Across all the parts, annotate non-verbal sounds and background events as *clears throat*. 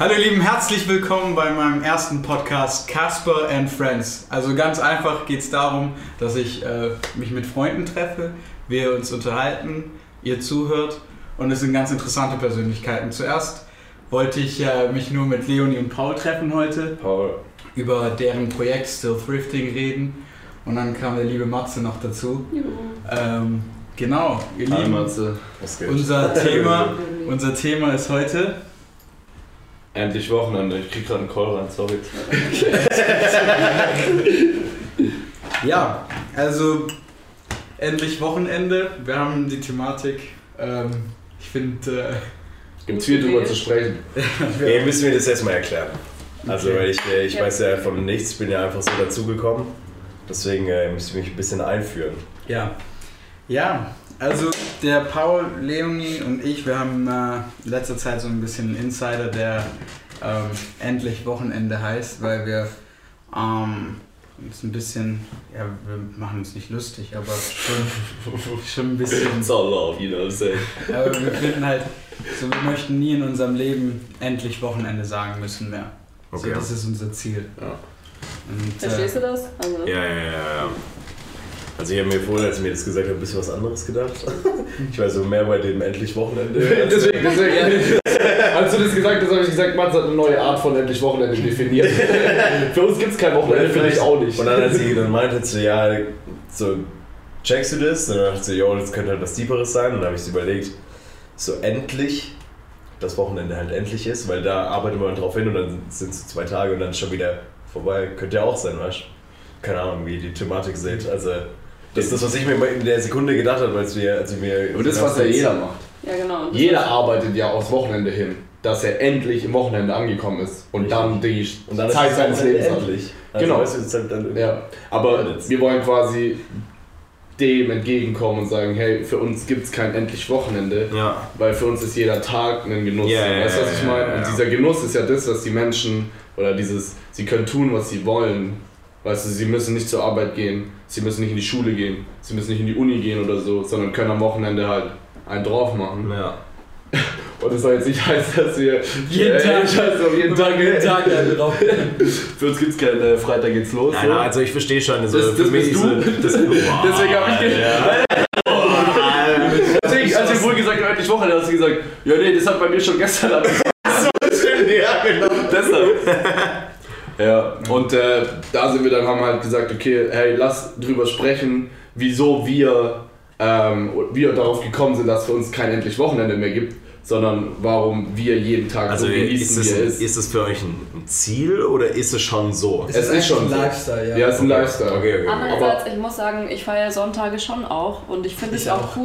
Hallo ihr Lieben, herzlich willkommen bei meinem ersten Podcast Casper and Friends. Also ganz einfach geht es darum, dass ich äh, mich mit Freunden treffe, wir uns unterhalten, ihr zuhört und es sind ganz interessante Persönlichkeiten. Zuerst wollte ich äh, mich nur mit Leonie und Paul treffen heute, Paul. über deren Projekt Still Thrifting reden und dann kam der liebe Matze noch dazu. Ähm, genau, ihr Hi Lieben, Matze. Was geht? unser *laughs* Thema, unser Thema ist heute Endlich Wochenende. Ich krieg gerade einen Call rein, sorry. *laughs* Ja, also endlich Wochenende. Wir haben die Thematik. Ähm, ich finde. Gibt viel drüber zu sprechen. Äh, Ihr müsst mir das erstmal erklären. Also, Okay. weil ich, äh, ich Ja. weiß ja von nichts, ich bin ja einfach so dazugekommen. Deswegen äh, müsst ihr mich ein bisschen einführen. ja. Ja, also der Paul, Leonie und ich, wir haben äh, in letzter Zeit so ein bisschen einen Insider, der ähm, endlich Wochenende heißt, weil wir ähm, uns ein bisschen. Ja, wir machen uns nicht lustig, aber schon, schon ein bisschen. It's all love, you know what I'm saying? Aber wir finden halt, so wir möchten nie in unserem Leben endlich Wochenende sagen müssen mehr. Okay. So, das ist unser Ziel. Ja. Und, Verstehst du das? Also, Ja, ja, ja, ja. Also, ich habe mir vorhin, als ich mir das gesagt habe, ein bisschen was anderes gedacht. *laughs* Ich war so mehr bei dem endlich Wochenende. *laughs* deswegen, deswegen. Als du das gesagt hast, habe ich gesagt, Mats hat eine neue Art von endlich Wochenende definiert. *laughs* Für uns gibt es kein Wochenende, für dich auch nicht. Und dann, als sie dann meinte, sie, ja, so, checkst du das? Und dann dachte sie, jo, das könnte halt was Tieferes sein. Und dann habe ich so überlegt, so endlich, das Wochenende halt endlich ist, weil da arbeitet man drauf hin und dann sind es zwei Tage und dann ist schon wieder vorbei. Könnte ja auch sein, weißt du? Keine Ahnung, wie ihr die Thematik seht. Also, das ist das, was ich mir in der Sekunde gedacht habe, als, wir, als ich mir. Und das ist, was ja jeder macht. ja, genau. Jeder arbeitet ja aufs Wochenende hin, dass er endlich im Wochenende angekommen ist und dann die Und dann Zeit seines es Lebens hat. endlich. Also, Genau. Weißt du, halt dann Ja, aber wir wollen quasi dem entgegenkommen und sagen, hey, für uns gibt es kein endlich Wochenende, Ja. weil für uns ist jeder Tag ein Genuss. Ja, ja, weißt du, was ja, ich ja, meine? ja, Und ja. dieser Genuss ist ja das, was die Menschen oder dieses, sie können tun, was sie wollen. Weißt du, sie müssen nicht zur Arbeit gehen, sie müssen nicht in die Schule gehen, sie müssen nicht in die Uni gehen oder so, sondern können am Wochenende halt einen drauf machen. Ja. *laughs* Und das soll jetzt nicht heißen, dass wir Jeden äh, Tag. auf jeden Tag, jeden Tag einen drauf. *laughs* Für uns gibt es keinen äh, Freitag geht's los. Nein, so. nein, also ich verstehe schon. Also Das- für das mich ist so- das, *laughs* Deswegen habe ich ja. Deswegen, als ich wohl gesagt habe, endlich Wochenende, hast du gesagt, ja nee, das hat bei mir schon gestern angefangen. ja, genau. Deshalb. Ja, und äh, da sind wir dann, haben halt gesagt, okay, hey, lass drüber sprechen, wieso wir, ähm, wir darauf gekommen sind, dass es für uns kein endlich Wochenende mehr gibt, sondern warum wir jeden Tag Also so ist genießen, das, wie er ist. ist das für euch ein Ziel oder ist es schon so? Es ist schon ein so. Lifestyle, ja. Ja, es ist ein Lifestyle. Okay, okay. okay. Andererseits, ich muss sagen, ich feiere Sonntage schon auch und ich finde es auch auch. cool,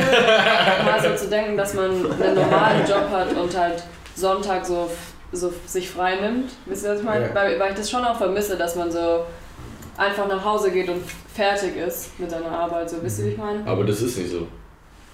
mal so zu denken, dass man einen normalen Job hat und halt Sonntag so, so sich frei nimmt. Wisst ihr, was ich meine? Ja. Weil, weil ich das schon auch vermisse, dass man so einfach nach Hause geht und fertig ist mit seiner Arbeit. So, wisst ihr, wie ich meine? Aber das ist nicht so.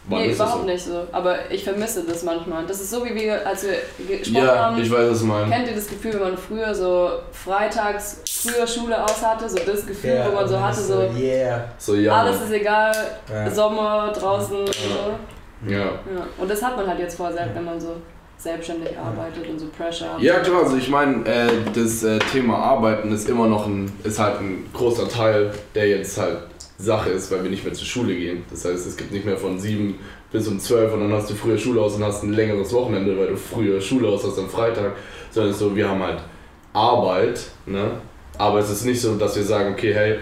Wann Nee, überhaupt so? nicht so. Aber ich vermisse das manchmal. Das ist so, wie wir, als wir gesprochen Ja, haben. ich weiß, was du meinst. Kennt ihr das Gefühl, wenn man früher so freitags früher Schule aus hatte? So das Gefühl, wo man so hatte, so Yeah. So, ja. alles ist egal, Ja. Sommer, draußen. So. ja. Ja. Und das hat man halt jetzt vorher, wenn man so selbstständig arbeitet und so Pressure. Ja klar, also ich meine, äh, das äh, Thema Arbeiten ist immer noch ein, ist halt ein großer Teil, der jetzt halt Sache ist, weil wir nicht mehr zur Schule gehen. Das heißt, es gibt nicht mehr von sieben bis um zwölf und dann hast du früher Schule aus und hast ein längeres Wochenende, weil du früher Schule aus hast am Freitag. Sondern es ist so, wir haben halt Arbeit, ne? Aber es ist nicht so, dass wir sagen, okay, hey,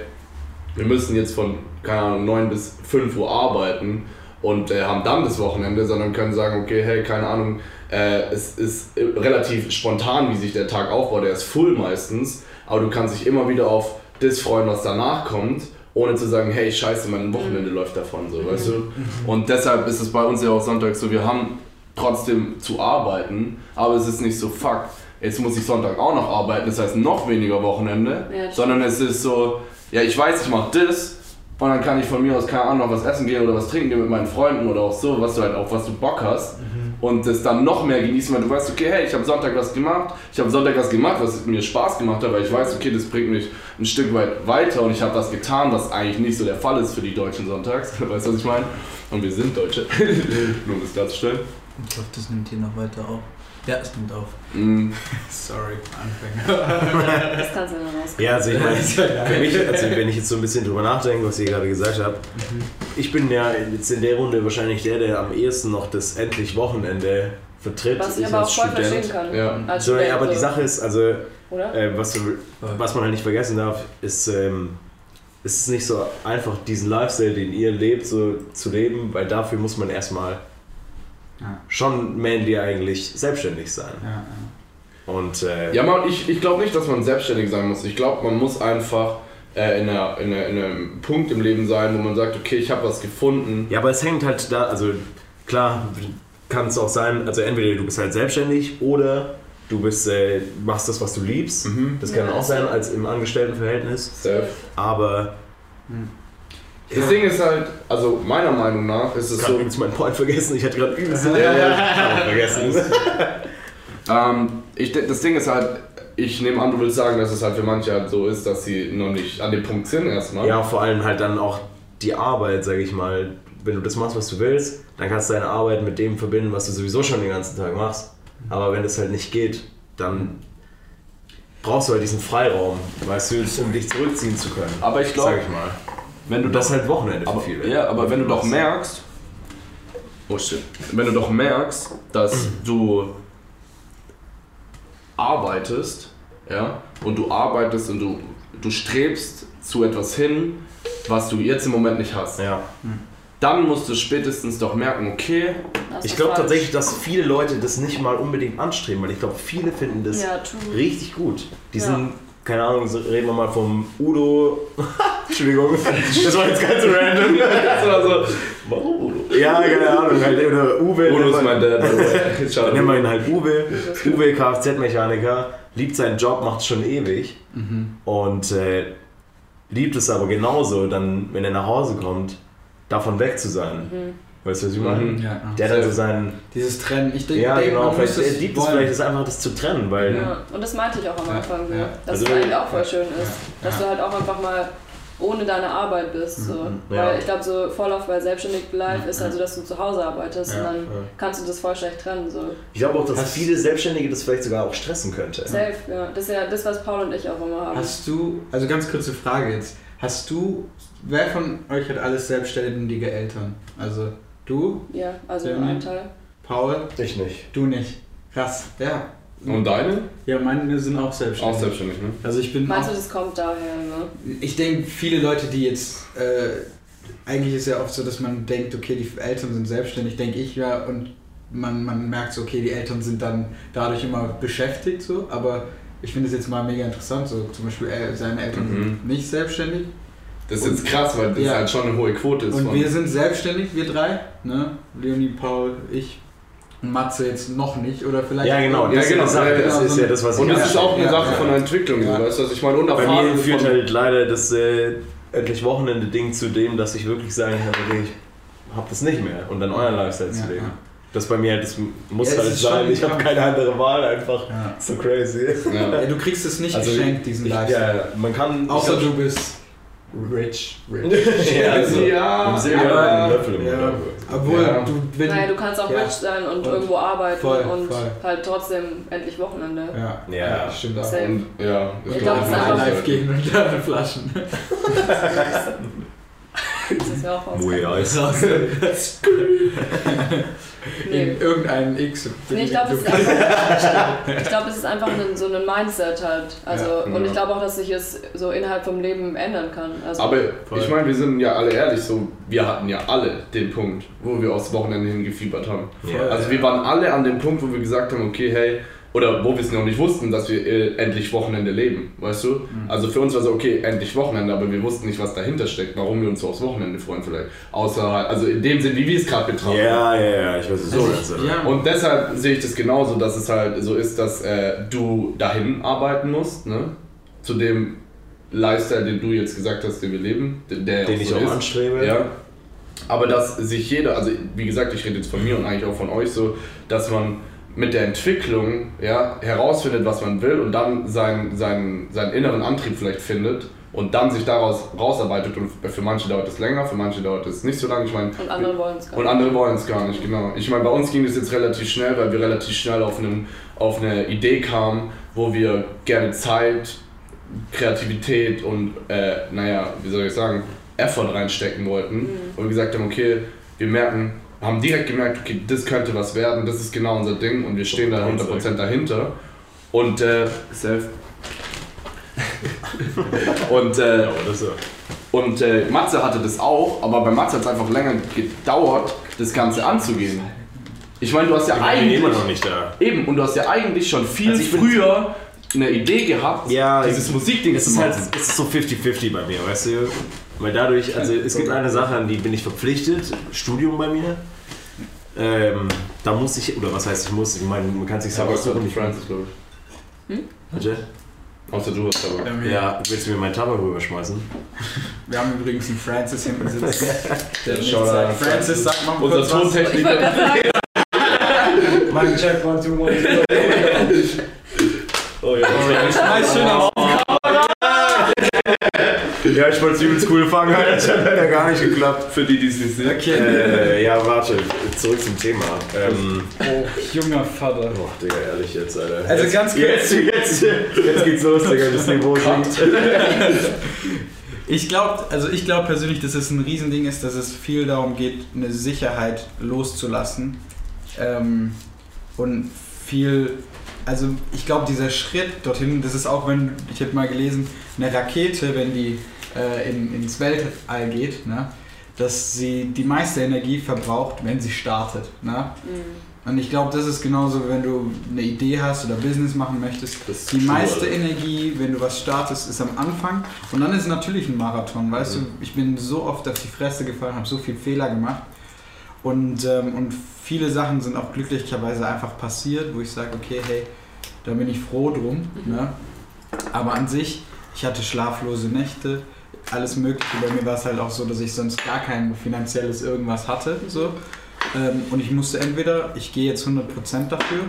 wir müssen jetzt von, keine Ahnung, 9 bis 5 Uhr arbeiten und äh, haben dann das Wochenende, sondern können sagen, okay, hey, keine Ahnung, äh, es ist relativ spontan, wie sich der Tag aufbaut, der ist full meistens, aber du kannst dich immer wieder auf das freuen, was danach kommt, ohne zu sagen, hey, scheiße, mein Wochenende läuft davon, so, weißt du? Und deshalb ist es bei uns ja auch Sonntag so, wir haben trotzdem zu arbeiten, aber es ist nicht so, fuck, jetzt muss ich Sonntag auch noch arbeiten, das heißt noch weniger Wochenende, Ja, sondern es ist so, ja, ich weiß, ich mache das und dann kann ich von mir aus, keine Ahnung, noch was essen gehen oder was trinken gehen mit meinen Freunden oder auch so, was du halt auf was du Bock hast und das dann noch mehr genießen, weil du weißt, okay, hey, ich habe Sonntag was gemacht, ich habe Sonntag was gemacht, was mir Spaß gemacht hat, weil ich weiß, okay, das bringt mich ein Stück weit weiter und ich habe was getan, was eigentlich nicht so der Fall ist für die Deutschen Sonntags, *laughs* weißt du, was ich meine? Und wir sind Deutsche, *laughs* nur um das klarzustellen. Ich hoffe, das nimmt hier noch weiter auf. Ja, es nimmt auf. Mm, *laughs* Sorry, Anfänger. *laughs* Das kannst du dann raus. Ja, also ich meine, *laughs* für mich, also wenn ich jetzt so ein bisschen drüber nachdenke, was ihr gerade gesagt habt, ich bin ja jetzt in der Runde wahrscheinlich der, der am ehesten noch das endlich Wochenende vertritt. Was ich ich aber auch als voll Student. verstehen kann. Ja. Als So, Student, ja, aber die. Sache ist, also äh, was, was man halt nicht vergessen darf, ist, ähm, es ist nicht so einfach, diesen Lifestyle, den ihr lebt, so zu leben, weil dafür muss man erstmal Ja. schon mainly eigentlich selbstständig sein. Ja, ja. Und äh, Ja, man, ich, ich glaube nicht, dass man selbstständig sein muss. Ich glaube, man muss einfach äh, in, einer, in, einer, in einem Punkt im Leben sein, wo man sagt, okay, ich habe was gefunden. Ja, aber es hängt halt da, also klar kann es auch sein, also entweder du bist halt selbstständig oder du bist, äh, machst das, was du liebst. Mhm. Das kann Ja, auch sein als im Angestelltenverhältnis. Safe. Aber Das Ding ist halt, also meiner Meinung nach ist es ich so, übrigens meinen Point vergessen. Ich hatte gerade übelst Ja, ja. vergessen. *laughs* ähm, ich, das Ding ist halt, ich nehme an, du willst sagen, dass es halt für manche halt so ist, dass sie noch nicht an dem Punkt sind erstmal. Ja, vor allem halt dann auch die Arbeit, sag ich mal. Wenn du das machst, was du willst, dann kannst du deine Arbeit mit dem verbinden, was du sowieso schon den ganzen Tag machst. Aber wenn das halt nicht geht, dann brauchst du halt diesen Freiraum, weißt du, um dich zurückziehen zu können. Aber ich glaube, sag ich mal. Wenn du das halt Wochenende für aber, viele. ja, aber wenn du doch merkst, oh shit, wenn du doch merkst, dass du arbeitest, ja, und du arbeitest und du, du strebst zu etwas hin, was du jetzt im Moment nicht hast, Ja. dann musst du spätestens doch merken, okay, Das Ich glaube tatsächlich, dass viele Leute das nicht mal unbedingt anstreben, weil ich glaube, viele finden das Ja, richtig gut. Die Ja. sind, keine Ahnung, reden wir mal vom Udo. *laughs* Entschuldigung, das war jetzt ganz random. *laughs* das war so, Warum Udo? Ja, keine Ahnung, halt, oder Uwe. Udo ist mein Dad. *laughs* Schade. Nennen wir ihn halt Uwe. Uwe, Kfz-Mechaniker, liebt seinen Job, macht schon ewig und äh, liebt es aber genauso, dann, wenn er nach Hause kommt, davon weg zu sein. Weißt du, was ich meine? Mhm. Ja, ja. Der dann so seinen. Dieses Trennen, ich denke, Ja, genau, vielleicht er liebt es vielleicht, ist einfach das zu trennen, weil. Ja, und das meinte ich auch am Ja, Anfang, so, ja. dass Also es eigentlich auch voll schön ist, Ja, dass ja. du halt auch einfach mal ohne deine Arbeit bist. So. Mhm, ja. Weil ich glaube, so voll oft bei Selbstständig Life ist halt so, dass du zu Hause arbeitest Ja, und dann ja. kannst du das voll schlecht trennen. So. Ich glaube auch, dass Hast- viele Selbstständige das vielleicht sogar auch stressen könnte. Safe, ja. Das ist ja das, was Paul und ich auch immer haben. Hast du, also ganz kurze Frage jetzt, hast du, wer von euch hat alles selbstständige Eltern? Also du, ja, also Ja, ein? Teil. Paul, Ich nicht. du nicht. Krass, ja. Und deine? Ja, meine sind auch selbstständig. Auch selbstständig, ne? Also ich bin Meinst du, das kommt daher, ne? ich denke, viele Leute, die jetzt, äh, eigentlich ist ja oft so, dass man denkt, okay, die Eltern sind selbstständig, denke ich ja, und man, man merkt so, okay, die Eltern sind dann dadurch immer beschäftigt, so, aber ich finde es jetzt mal mega interessant, so zum Beispiel äh, seine Eltern Mhm. sind nicht selbstständig Das ist jetzt krass, weil das Ja. halt schon eine hohe Quote ist. und von- wir sind selbstständig, wir drei, ne, Leonie, Paul, ich und Matze jetzt noch nicht, oder vielleicht... Ja, genau, Ja, das, genau, ist, die Sache, ja, das genau, ist ja das, was und ich das ist auch eine Ja, Sache ja. von der Entwicklung, Ja. weißt du, was ich meine? Bei Unerfahren mir führt halt leider das äh, endlich Wochenende-Ding zu dem, dass ich wirklich sagen kann, okay, ich hab das nicht mehr und dann euer Lifestyle zu Ja, leben. ja. Das bei mir halt, das muss Ja, halt sein. schon Ich habe keine andere Wahl, einfach Ja. so crazy. Ja. Ja, du kriegst es nicht Also, geschenkt, diesen Ich, Lifestyle. ja, man kann. Außer ich du bist rich, rich. *laughs* ja, also, Ja, Im Silber aber- einen Löffel im ja. Mund. Obwohl, Ja. du, wenn Naja, du kannst auch Ja. rich sein und, Und- irgendwo arbeiten voll, und voll. halt trotzdem endlich Wochenende. Ja, Ja. stimmt auch. Und, ja, Ich glaub, glaub, es ist das einfach- live gehen und *laughs* Flaschen. *laughs* Das ist ja auch was. Mui Eis. *laughs* Nee. In irgendeinem X. Nee, ich glaube, es ist einfach, *laughs* ich glaub, es ist einfach ein, so ein Mindset halt. Also, Ja. und ich glaube auch, dass sich es so innerhalb vom Leben ändern kann. Also, Aber Voll. ich meine, wir sind ja alle ehrlich, so, wir hatten ja alle den Punkt, wo wir aufs Wochenende hingefiebert haben. Ja. Also wir waren alle an dem Punkt, wo wir gesagt haben, okay, hey, oder wo wir es noch nicht wussten, dass wir äh, endlich Wochenende leben, weißt du? Also für uns war so, okay, endlich Wochenende, aber wir wussten nicht, was dahinter steckt, warum wir uns so aufs Wochenende freuen vielleicht. Außer halt, also in dem Sinn, wie wir es gerade betrachten. Ja, ja, ja, ich weiß es so. Also ich- ja. Und deshalb sehe ich das genauso, dass es halt so ist, dass äh, du dahin arbeiten musst, ne? Zu dem Lifestyle, den du jetzt gesagt hast, den wir leben, der der Den auch ich so auch ist. anstrebe. Ja. Aber dass sich jeder, also wie gesagt, ich rede jetzt von mir und eigentlich auch von euch so, dass man mit der Entwicklung ja, herausfindet, was man will und dann seinen, seinen, seinen inneren Antrieb vielleicht findet und dann sich daraus rausarbeitet und für manche dauert es länger, für manche dauert es nicht so lange. Ich meine, Und andere wollen es gar und nicht. andere wollen es gar nicht, genau. Ich meine, bei uns ging es jetzt relativ schnell, weil wir relativ schnell auf, einen, auf eine Idee kamen, wo wir gerne Zeit, Kreativität und, äh, naja, wie soll ich sagen, Effort reinstecken wollten. Und wir gesagt haben, okay, wir merken, haben direkt gemerkt, okay, das könnte was werden, das ist genau unser Ding und wir stehen da 100% dahinter. Und, äh, Self. *laughs* und, äh, Ja, oder so. und äh, Matze hatte das auch, aber bei Matze hat es einfach länger gedauert, das Ganze anzugehen. Ich meine, du hast ja Ich bin eigentlich. immer noch nicht da. Eben, und du hast ja eigentlich schon viel Also früher eine Idee gehabt, Ja, dieses Musikding zu ist halt machen. es ist so 50-50 bei mir, weißt du? Weil dadurch, also es gibt eine Sache, an die bin ich verpflichtet, Studium bei mir. Ähm, da muss ich, oder was heißt ich muss, ich meine, man kann sich selber aussuchen. so Francis, glaube ich. Bitte? Außer du hast aber. Ähm, Ja, willst du mir meinen Tabak rüberschmeißen? *laughs* Wir haben übrigens einen Francis hinten sitzen. *laughs* Der Shoutout sagt. an Francis, sag mal Unser kurz was. Ich wollte Tontechniker. gerade sagen, *laughs* Mein Check, one, two, one, two. Oh ja, Ich schmeiß schön auf. Ja ich wollte es übelst cool fangen, Alter. Das hat ja gar nicht geklappt. Für die, die es nicht sehen. Okay. Äh, ja, warte, zurück zum Thema. Ähm, Oh, junger Vater. oh, Digga, ehrlich jetzt, Alter. Also jetzt, ganz kurz- Jetzt, jetzt, jetzt geht's los, Digga, das Niveau sinkt. Ich glaube, also ich glaube persönlich, dass es ein Riesending ist, dass es viel darum geht, eine Sicherheit loszulassen. Ähm, und viel, also ich glaube, dieser Schritt dorthin, das ist auch, wenn, ich habe mal gelesen, eine Rakete, wenn die äh, in, ins Weltall geht, ne, dass sie die meiste Energie verbraucht, wenn sie startet. Ne? Und ich glaube, das ist genauso, wenn du eine Idee hast oder Business machen möchtest. Die meiste. Energie, wenn du was startest, ist am Anfang. Und dann ist es natürlich ein Marathon, weißt du? Ich bin so oft auf die Fresse gefallen, habe so viele Fehler gemacht. Und, ähm, und viele Sachen sind auch glücklicherweise einfach passiert, wo ich sage, okay, hey, da bin ich froh drum. Ne? Aber an sich, ich hatte schlaflose Nächte, alles Mögliche. Bei mir war es halt auch so, dass ich sonst gar kein finanzielles irgendwas hatte. So. Ähm, und ich musste entweder, ich gehe jetzt 100% dafür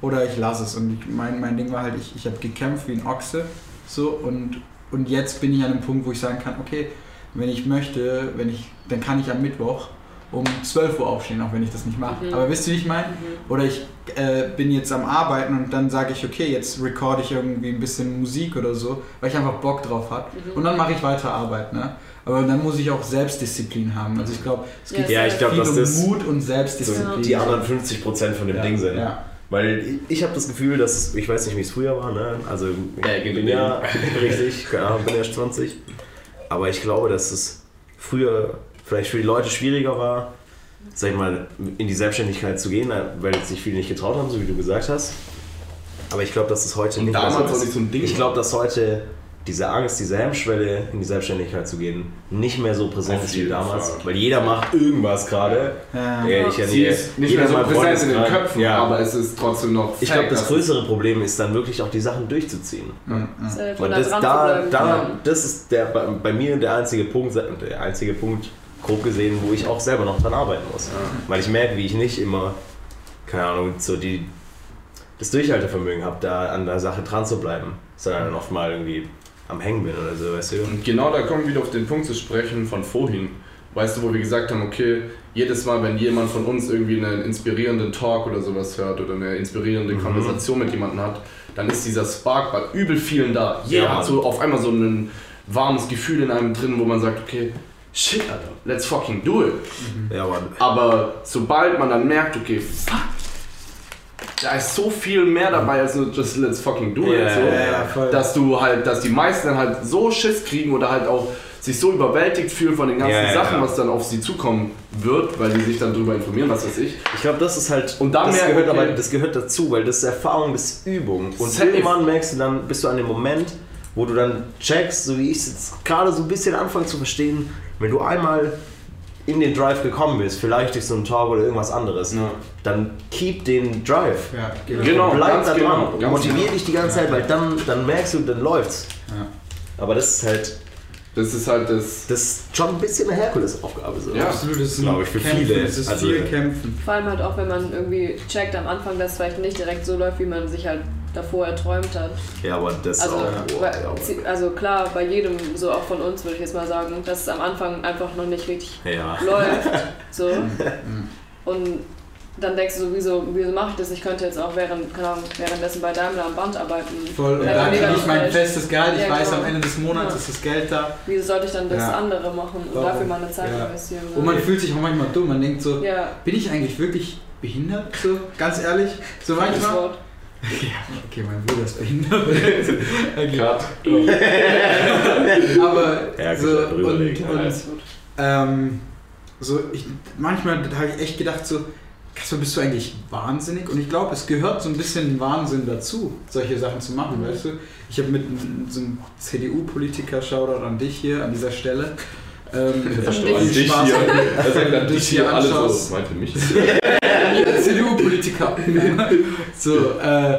oder ich lasse es. Und ich, mein, mein Ding war halt, ich, ich habe gekämpft wie ein Ochse. So, und, und jetzt bin ich an einem Punkt, wo ich sagen kann, okay, wenn ich möchte, wenn ich, dann kann ich am Mittwoch um 12 Uhr aufstehen, auch wenn ich das nicht mache. Mhm. Aber wisst ihr, wie ich meine? Oder ich äh, bin jetzt am Arbeiten und dann sage ich, okay, jetzt recorde ich irgendwie ein bisschen Musik oder so, weil ich einfach Bock drauf habe. Mhm. Und dann mache ich weiter Arbeit. Ne? Aber dann muss ich auch Selbstdisziplin haben. Also ich glaube, es geht Ja, ich glaube, viel um das Mut und so Selbstdisziplin. die anderen 50% von dem ja. Ding sind. Ja. Weil ich, habe das Gefühl, dass ich weiß nicht, wie es früher war, ne? Also Ja, ich bin ja richtig, keine Ahnung, bin erst 20. Aber ich glaube, dass es früher vielleicht für die Leute schwieriger war, sag ich mal, in die Selbstständigkeit zu gehen, weil sich viele nicht getraut haben, so wie du gesagt hast. Aber ich glaube, dass es heute Und nicht mehr so ist. nicht so ein Ding Ich glaube, dass heute diese Angst, diese Hemmschwelle in die Selbstständigkeit zu gehen, nicht mehr so präsent ist wie damals. Fall. Weil jeder macht irgendwas gerade. Ja. Ja, ich ja nie- ist nicht jeder mehr so präsent in den Köpfen, Ja. aber es ist trotzdem noch. Ich glaube, das größere Problem ist dann wirklich auch die Sachen durchzuziehen. Äh, von Und da das, da, da, das ist der, bei, bei mir der einzige Punkt, der einzige Punkt, grob gesehen, wo ich auch selber noch dran arbeiten muss. Weil ich merke, wie ich nicht immer, keine Ahnung, so die, das Durchhaltevermögen habe, da an der Sache dran zu bleiben, sondern dann oft mal irgendwie am Hängen bin oder so, weißt du? Und genau da kommen wir wieder auf den Punkt zu sprechen von vorhin. Weißt du, wo wir gesagt haben, okay, jedes Mal, wenn jemand von uns irgendwie einen inspirierenden Talk oder sowas hört oder eine inspirierende Mhm. Konversation mit jemandem hat, dann ist dieser Spark bei übel vielen da. Jeder Ja, hat so auf einmal so ein warmes Gefühl in einem drin, wo man sagt, okay, shit, Alter, let's fucking do it. Ja, Mann. Aber sobald man dann merkt, okay, fuck, da ist so viel mehr dabei als nur just let's fucking do it. Ja, so, ja, ja, voll. Dass du halt, dass die meisten dann halt so Schiss kriegen oder halt auch sich so überwältigt fühlen von den ganzen Sachen, was dann auf sie zukommen wird, weil die sich dann darüber informieren, was weiß ich. Ich glaube, das ist halt. Und dann das merken, gehört okay. aber das gehört dazu, weil das ist Erfahrung, das ist Übung. Und Safe. irgendwann merkst du dann, bist du an dem Moment, wo du dann checkst, so wie ich es jetzt gerade so ein bisschen anfange zu verstehen, wenn du einmal in den Drive gekommen bist, vielleicht durch so einen Talk oder irgendwas anderes, Ja. dann keep den Drive. Ja, genau. Genau, Bleib da genau, dran. ganz Motivier genau. dich die ganze Zeit, weil dann, dann merkst du, dann läuft's. Ja. Aber das ist halt, Das ist halt das. das ist schon ein bisschen eine Herkulesaufgabe. So. Ja. Absolut, das ist Glaub ein ich, für Kämpfen, viele. Es ist Also- viel Kämpfen. Vor allem halt auch, wenn man irgendwie checkt am Anfang, dass es vielleicht nicht direkt so läuft, wie man sich halt davor erträumt hat. Ja, aber das Also, auch. Boah, weil- ja, also klar, bei jedem, so auch von uns würde ich jetzt mal sagen, dass es am Anfang einfach noch nicht richtig ja. läuft. *laughs* So. Mhm. Und dann denkst du so, wieso, wieso mache ich das? Ich könnte jetzt auch während, keine Ahnung, währenddessen bei Daimler am Band arbeiten. Voll, und Ja, da mega kriege ich mein festes Gehalt, ich Ja, weiß, genau. am Ende des Monats Ja. ist das Geld da. Wieso sollte ich dann das Ja. andere machen und Warum? dafür meine Zeit Ja. investieren? Und man fühlt sich auch manchmal dumm, man denkt so, ja, bin ich eigentlich wirklich behindert? So, ganz ehrlich, so das manchmal. Wort. Okay, mein Bruder ist behindert. *laughs* okay. Cut. Aber Ja, so, und, und ähm, so ich, manchmal habe ich echt gedacht so, Kasper, bist du eigentlich wahnsinnig? Und ich glaube, es gehört so ein bisschen Wahnsinn dazu, solche Sachen zu machen, Mhm. weißt du? Ich habe mit einem- so einem CDU-Politiker, Shoutout an dich hier an dieser Stelle. Ähm, An viel dich. Dich hier. Er sagt du dich hier alle so. Meinte mich. *laughs* CDU-Politiker. so, äh,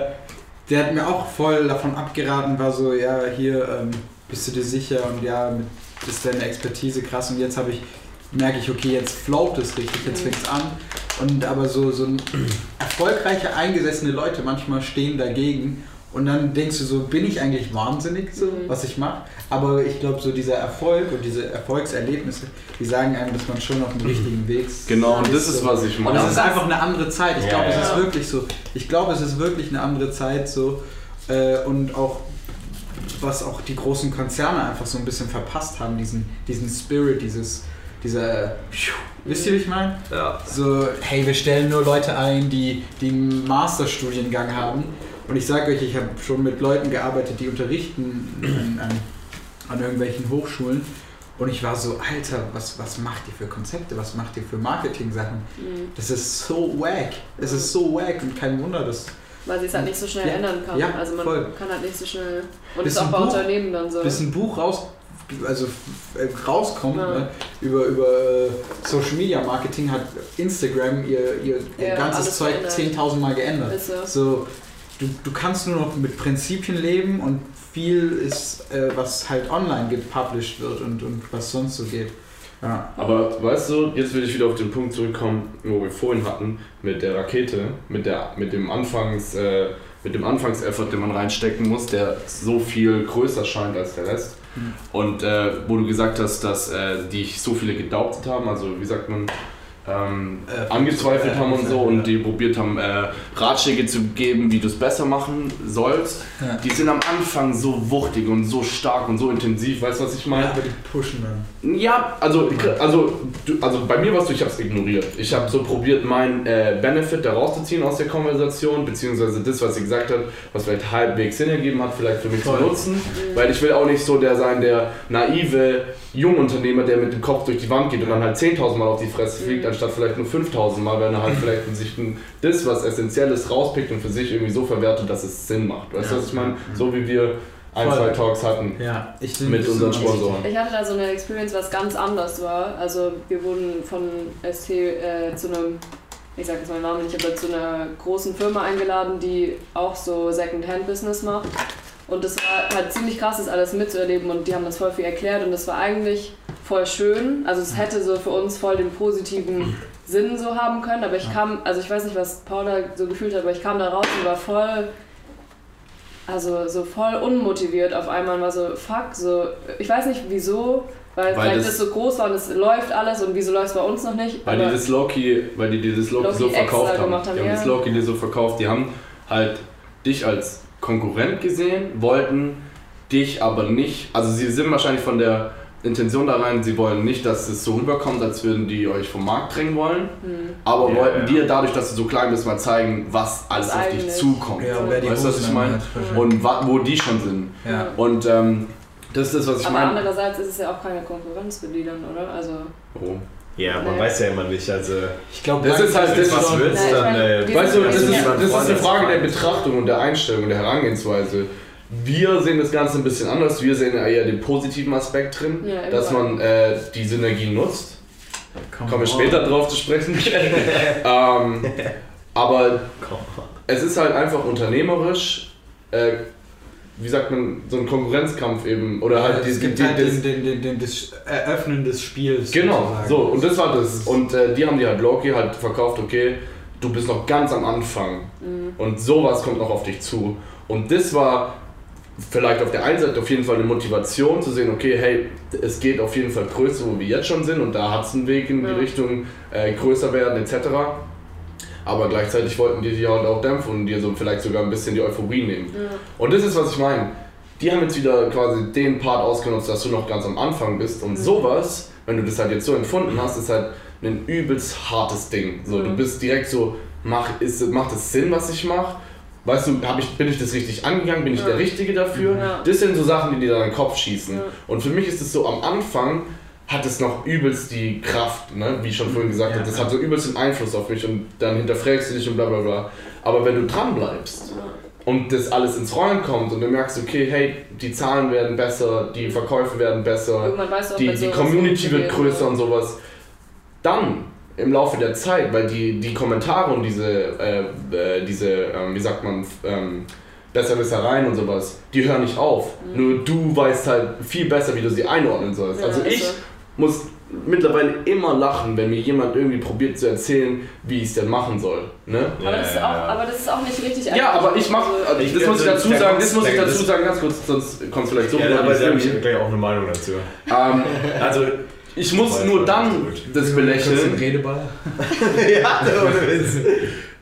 der hat mir auch voll davon abgeraten, war so, ja, hier ähm, bist du dir sicher und ja, mit, ist deine Expertise krass und jetzt habe ich, merke ich, okay, jetzt float es richtig, jetzt Mhm. fängt es an. Und aber so, so *clears throat* erfolgreiche, eingesessene Leute manchmal stehen dagegen und dann denkst du so, bin ich eigentlich wahnsinnig, so, Mhm. was ich mache? Aber ich glaube, so dieser Erfolg und diese Erfolgserlebnisse, die sagen einem, dass man schon auf dem richtigen Weg ist. Genau, und das ist, was ich Und meine. es ist einfach eine andere Zeit. Ich Ja, glaube, es ja. ist wirklich so. Ich glaube, es ist wirklich eine andere Zeit so. Äh, und auch, was auch die großen Konzerne einfach so ein bisschen verpasst haben, diesen, diesen Spirit, dieses, dieser, wisst ihr, wie ich meine? Ja. So, hey, wir stellen nur Leute ein, die, die einen Masterstudiengang haben. Und ich sage euch, ich habe schon mit Leuten gearbeitet, die unterrichten an, an, an irgendwelchen Hochschulen. Und ich war so, Alter, was, was macht ihr für Konzepte? Was macht ihr für Marketing-Sachen? Mhm. Das ist so wack. Es ist so wack und kein Wunder, dass Weil sie es halt nicht so schnell Ja. ändern kann. Ja, also man voll. kann halt nicht so schnell. Und Bis ist auch bei Buch- Unternehmen dann so. bis ein Buch raus, also äh, rauskommt Ja. ne, über, über äh, Social Media Marketing, hat Instagram ihr, ihr, ganzes Zeug verändert. 10.000 Mal geändert. So. So, du, du kannst nur noch mit Prinzipien leben und viel ist, äh, was halt online gepublished wird und, und was sonst so geht. Ja. Aber weißt du, jetzt will ich wieder auf den Punkt zurückkommen, wo wir vorhin hatten, mit der Rakete, mit, der, mit dem Anfangs, äh, mit dem Anfangseffort, den man reinstecken muss, der so viel größer scheint als der Rest. Mhm. Und äh, wo du gesagt hast, dass äh, die so viele gedoubtet haben, also wie sagt man, ähm, Äh, angezweifelt äh, haben und so ja. und die probiert haben, äh, Ratschläge zu geben, wie du es besser machen sollst. Ja. Die sind am Anfang so wuchtig und so stark und so intensiv, weißt du, was ich meine? Ja, aber die pushen dann. Ja, also, also, du, also bei mir warst du, ich habe es ignoriert. Ich habe so probiert, meinen äh, Benefit da rauszuziehen aus der Konversation, beziehungsweise das, was sie gesagt hat, was vielleicht halbwegs Sinn ergeben hat, vielleicht für mich Voll. zu nutzen. Weil ich will auch nicht so der sein, der naive Jungunternehmer, der mit dem Kopf durch die Wand geht und dann halt 10.000 Mal auf die Fresse fliegt. Anstatt vielleicht nur 5.000 Mal, wenn er halt vielleicht in sich ein, das, was Essentielles rauspickt und für sich irgendwie so verwertet, dass es Sinn macht. Weißt du, Ja. was ich meine? So wie wir ein, Voll. zwei Talks hatten. Ja, ich Mit unseren Sponsoren. Ich hatte da so eine Experience, was ganz anders war. Also wir wurden von ST äh, zu einem, ich sag jetzt mal den Namen nicht, aber zu einer großen Firma eingeladen, die auch so Second-Hand-Business macht. Und das war halt ziemlich krass, das alles mitzuerleben und die haben das voll viel erklärt und das war eigentlich voll schön. Also es hätte so für uns voll den positiven Sinn so haben können, aber ich kam, also ich weiß nicht, was Paula so gefühlt hat, aber ich kam da raus und war voll also so voll unmotiviert auf einmal und war so, fuck, so, ich weiß nicht wieso, weil, Weil vielleicht das- das so groß war und es läuft alles und wieso läuft es bei uns noch nicht. Weil die das Loki, weil die dieses Loki, Loki so verkauft haben. haben, Die haben ja. das Loki dir so verkauft. Die haben halt dich als Konkurrent gesehen, wollten dich aber nicht. Also sie sind wahrscheinlich von der Intention da rein, sie wollen nicht, dass es so rüberkommt, als würden die euch vom Markt drängen wollen. Hm. Aber Ja, wollten ja. dir dadurch, dass du so klein bist, mal zeigen, was alles Was auf dich eigentlich. zukommt. Ja, wer die weißt du, was ich meine? Und wa- wo die schon sind. Ja. Und ähm, das ist das, was ich aber meine. andererseits ist es ja auch keine Konkurrenz für die dann, oder? Also, Oh. Ja, man Nee. weiß ja immer nicht. Also, Ich glaube, Das ist halt das, was willst, Nein, dann. Äh, Weißt du, das sind ist, das ist eine Frage der Betrachtung und der Einstellung, der Herangehensweise. Wir sehen das Ganze ein bisschen anders. Wir sehen eher den positiven Aspekt drin, Ja, dass man äh, die Synergien nutzt. Come Kommen wir später drauf zu sprechen. *laughs* ähm, aber komm. es ist halt einfach unternehmerisch, äh, wie sagt man, so ein Konkurrenzkampf eben. Oder halt es die, gibt die, halt das, den, den, den, das Eröffnen des Spiels. Genau, sozusagen. so, und das war das. Und äh, die haben dir halt Loki halt verkauft, okay, du bist noch ganz am Anfang Mhm. und sowas kommt noch auf dich zu. Und das war vielleicht auf der einen Seite auf jeden Fall eine Motivation zu sehen, okay, hey, es geht auf jeden Fall größer, wo wir jetzt schon sind und da hat es einen Weg in die Ja. Richtung äh, größer werden etc. Aber gleichzeitig wollten die dich halt auch dämpfen und dir so vielleicht sogar ein bisschen die Euphorie nehmen. Ja. Und das ist, was ich meine. Die haben jetzt wieder quasi den Part ausgenutzt, dass du noch ganz am Anfang bist. Und sowas, wenn du das halt jetzt so empfunden hast, ist halt ein übelst hartes Ding. So, du Mhm. bist direkt so, mach, ist, macht es Sinn, was ich mache? Weißt du, ich, bin ich das richtig angegangen? Bin ich Ja. der Richtige dafür? Ja. Das sind so Sachen, die dir dann in den Kopf schießen. Ja. Und für mich ist es so, am Anfang hat es noch übelst die Kraft, ne? wie ich schon vorhin gesagt Ja, habe. Das hat so übelst den Einfluss auf mich und dann hinterfragst du dich und bla bla bla. Aber wenn du dran bleibst, und das alles ins Rollen kommt und du merkst, okay, hey, die Zahlen werden besser, die Verkäufe werden besser, auch, die, die Community wird größer und sowas, dann im Laufe der Zeit, weil die, die Kommentare und diese, äh, äh, diese ähm, wie sagt man, ähm, Besserwissereien und sowas, die hören nicht auf. Nur du weißt halt viel besser, wie du sie einordnen sollst. Mhm. Ja, also ich also- muss mittlerweile immer lachen, wenn mir jemand irgendwie probiert zu erzählen, wie ich es denn machen soll. Ne? Aber, das ist Ja, auch, aber das ist auch nicht richtig Ja, aber ich mach, Also, also das muss ich dazu da sagen, das muss ich da- dazu sagen, ganz kurz, sonst kommt es vielleicht so Ja, aber habe ich irgendwie- gleich auch eine Meinung dazu. ähm, *laughs* Also, Ich muss nur dann das belächeln. Redeball. *laughs* ja.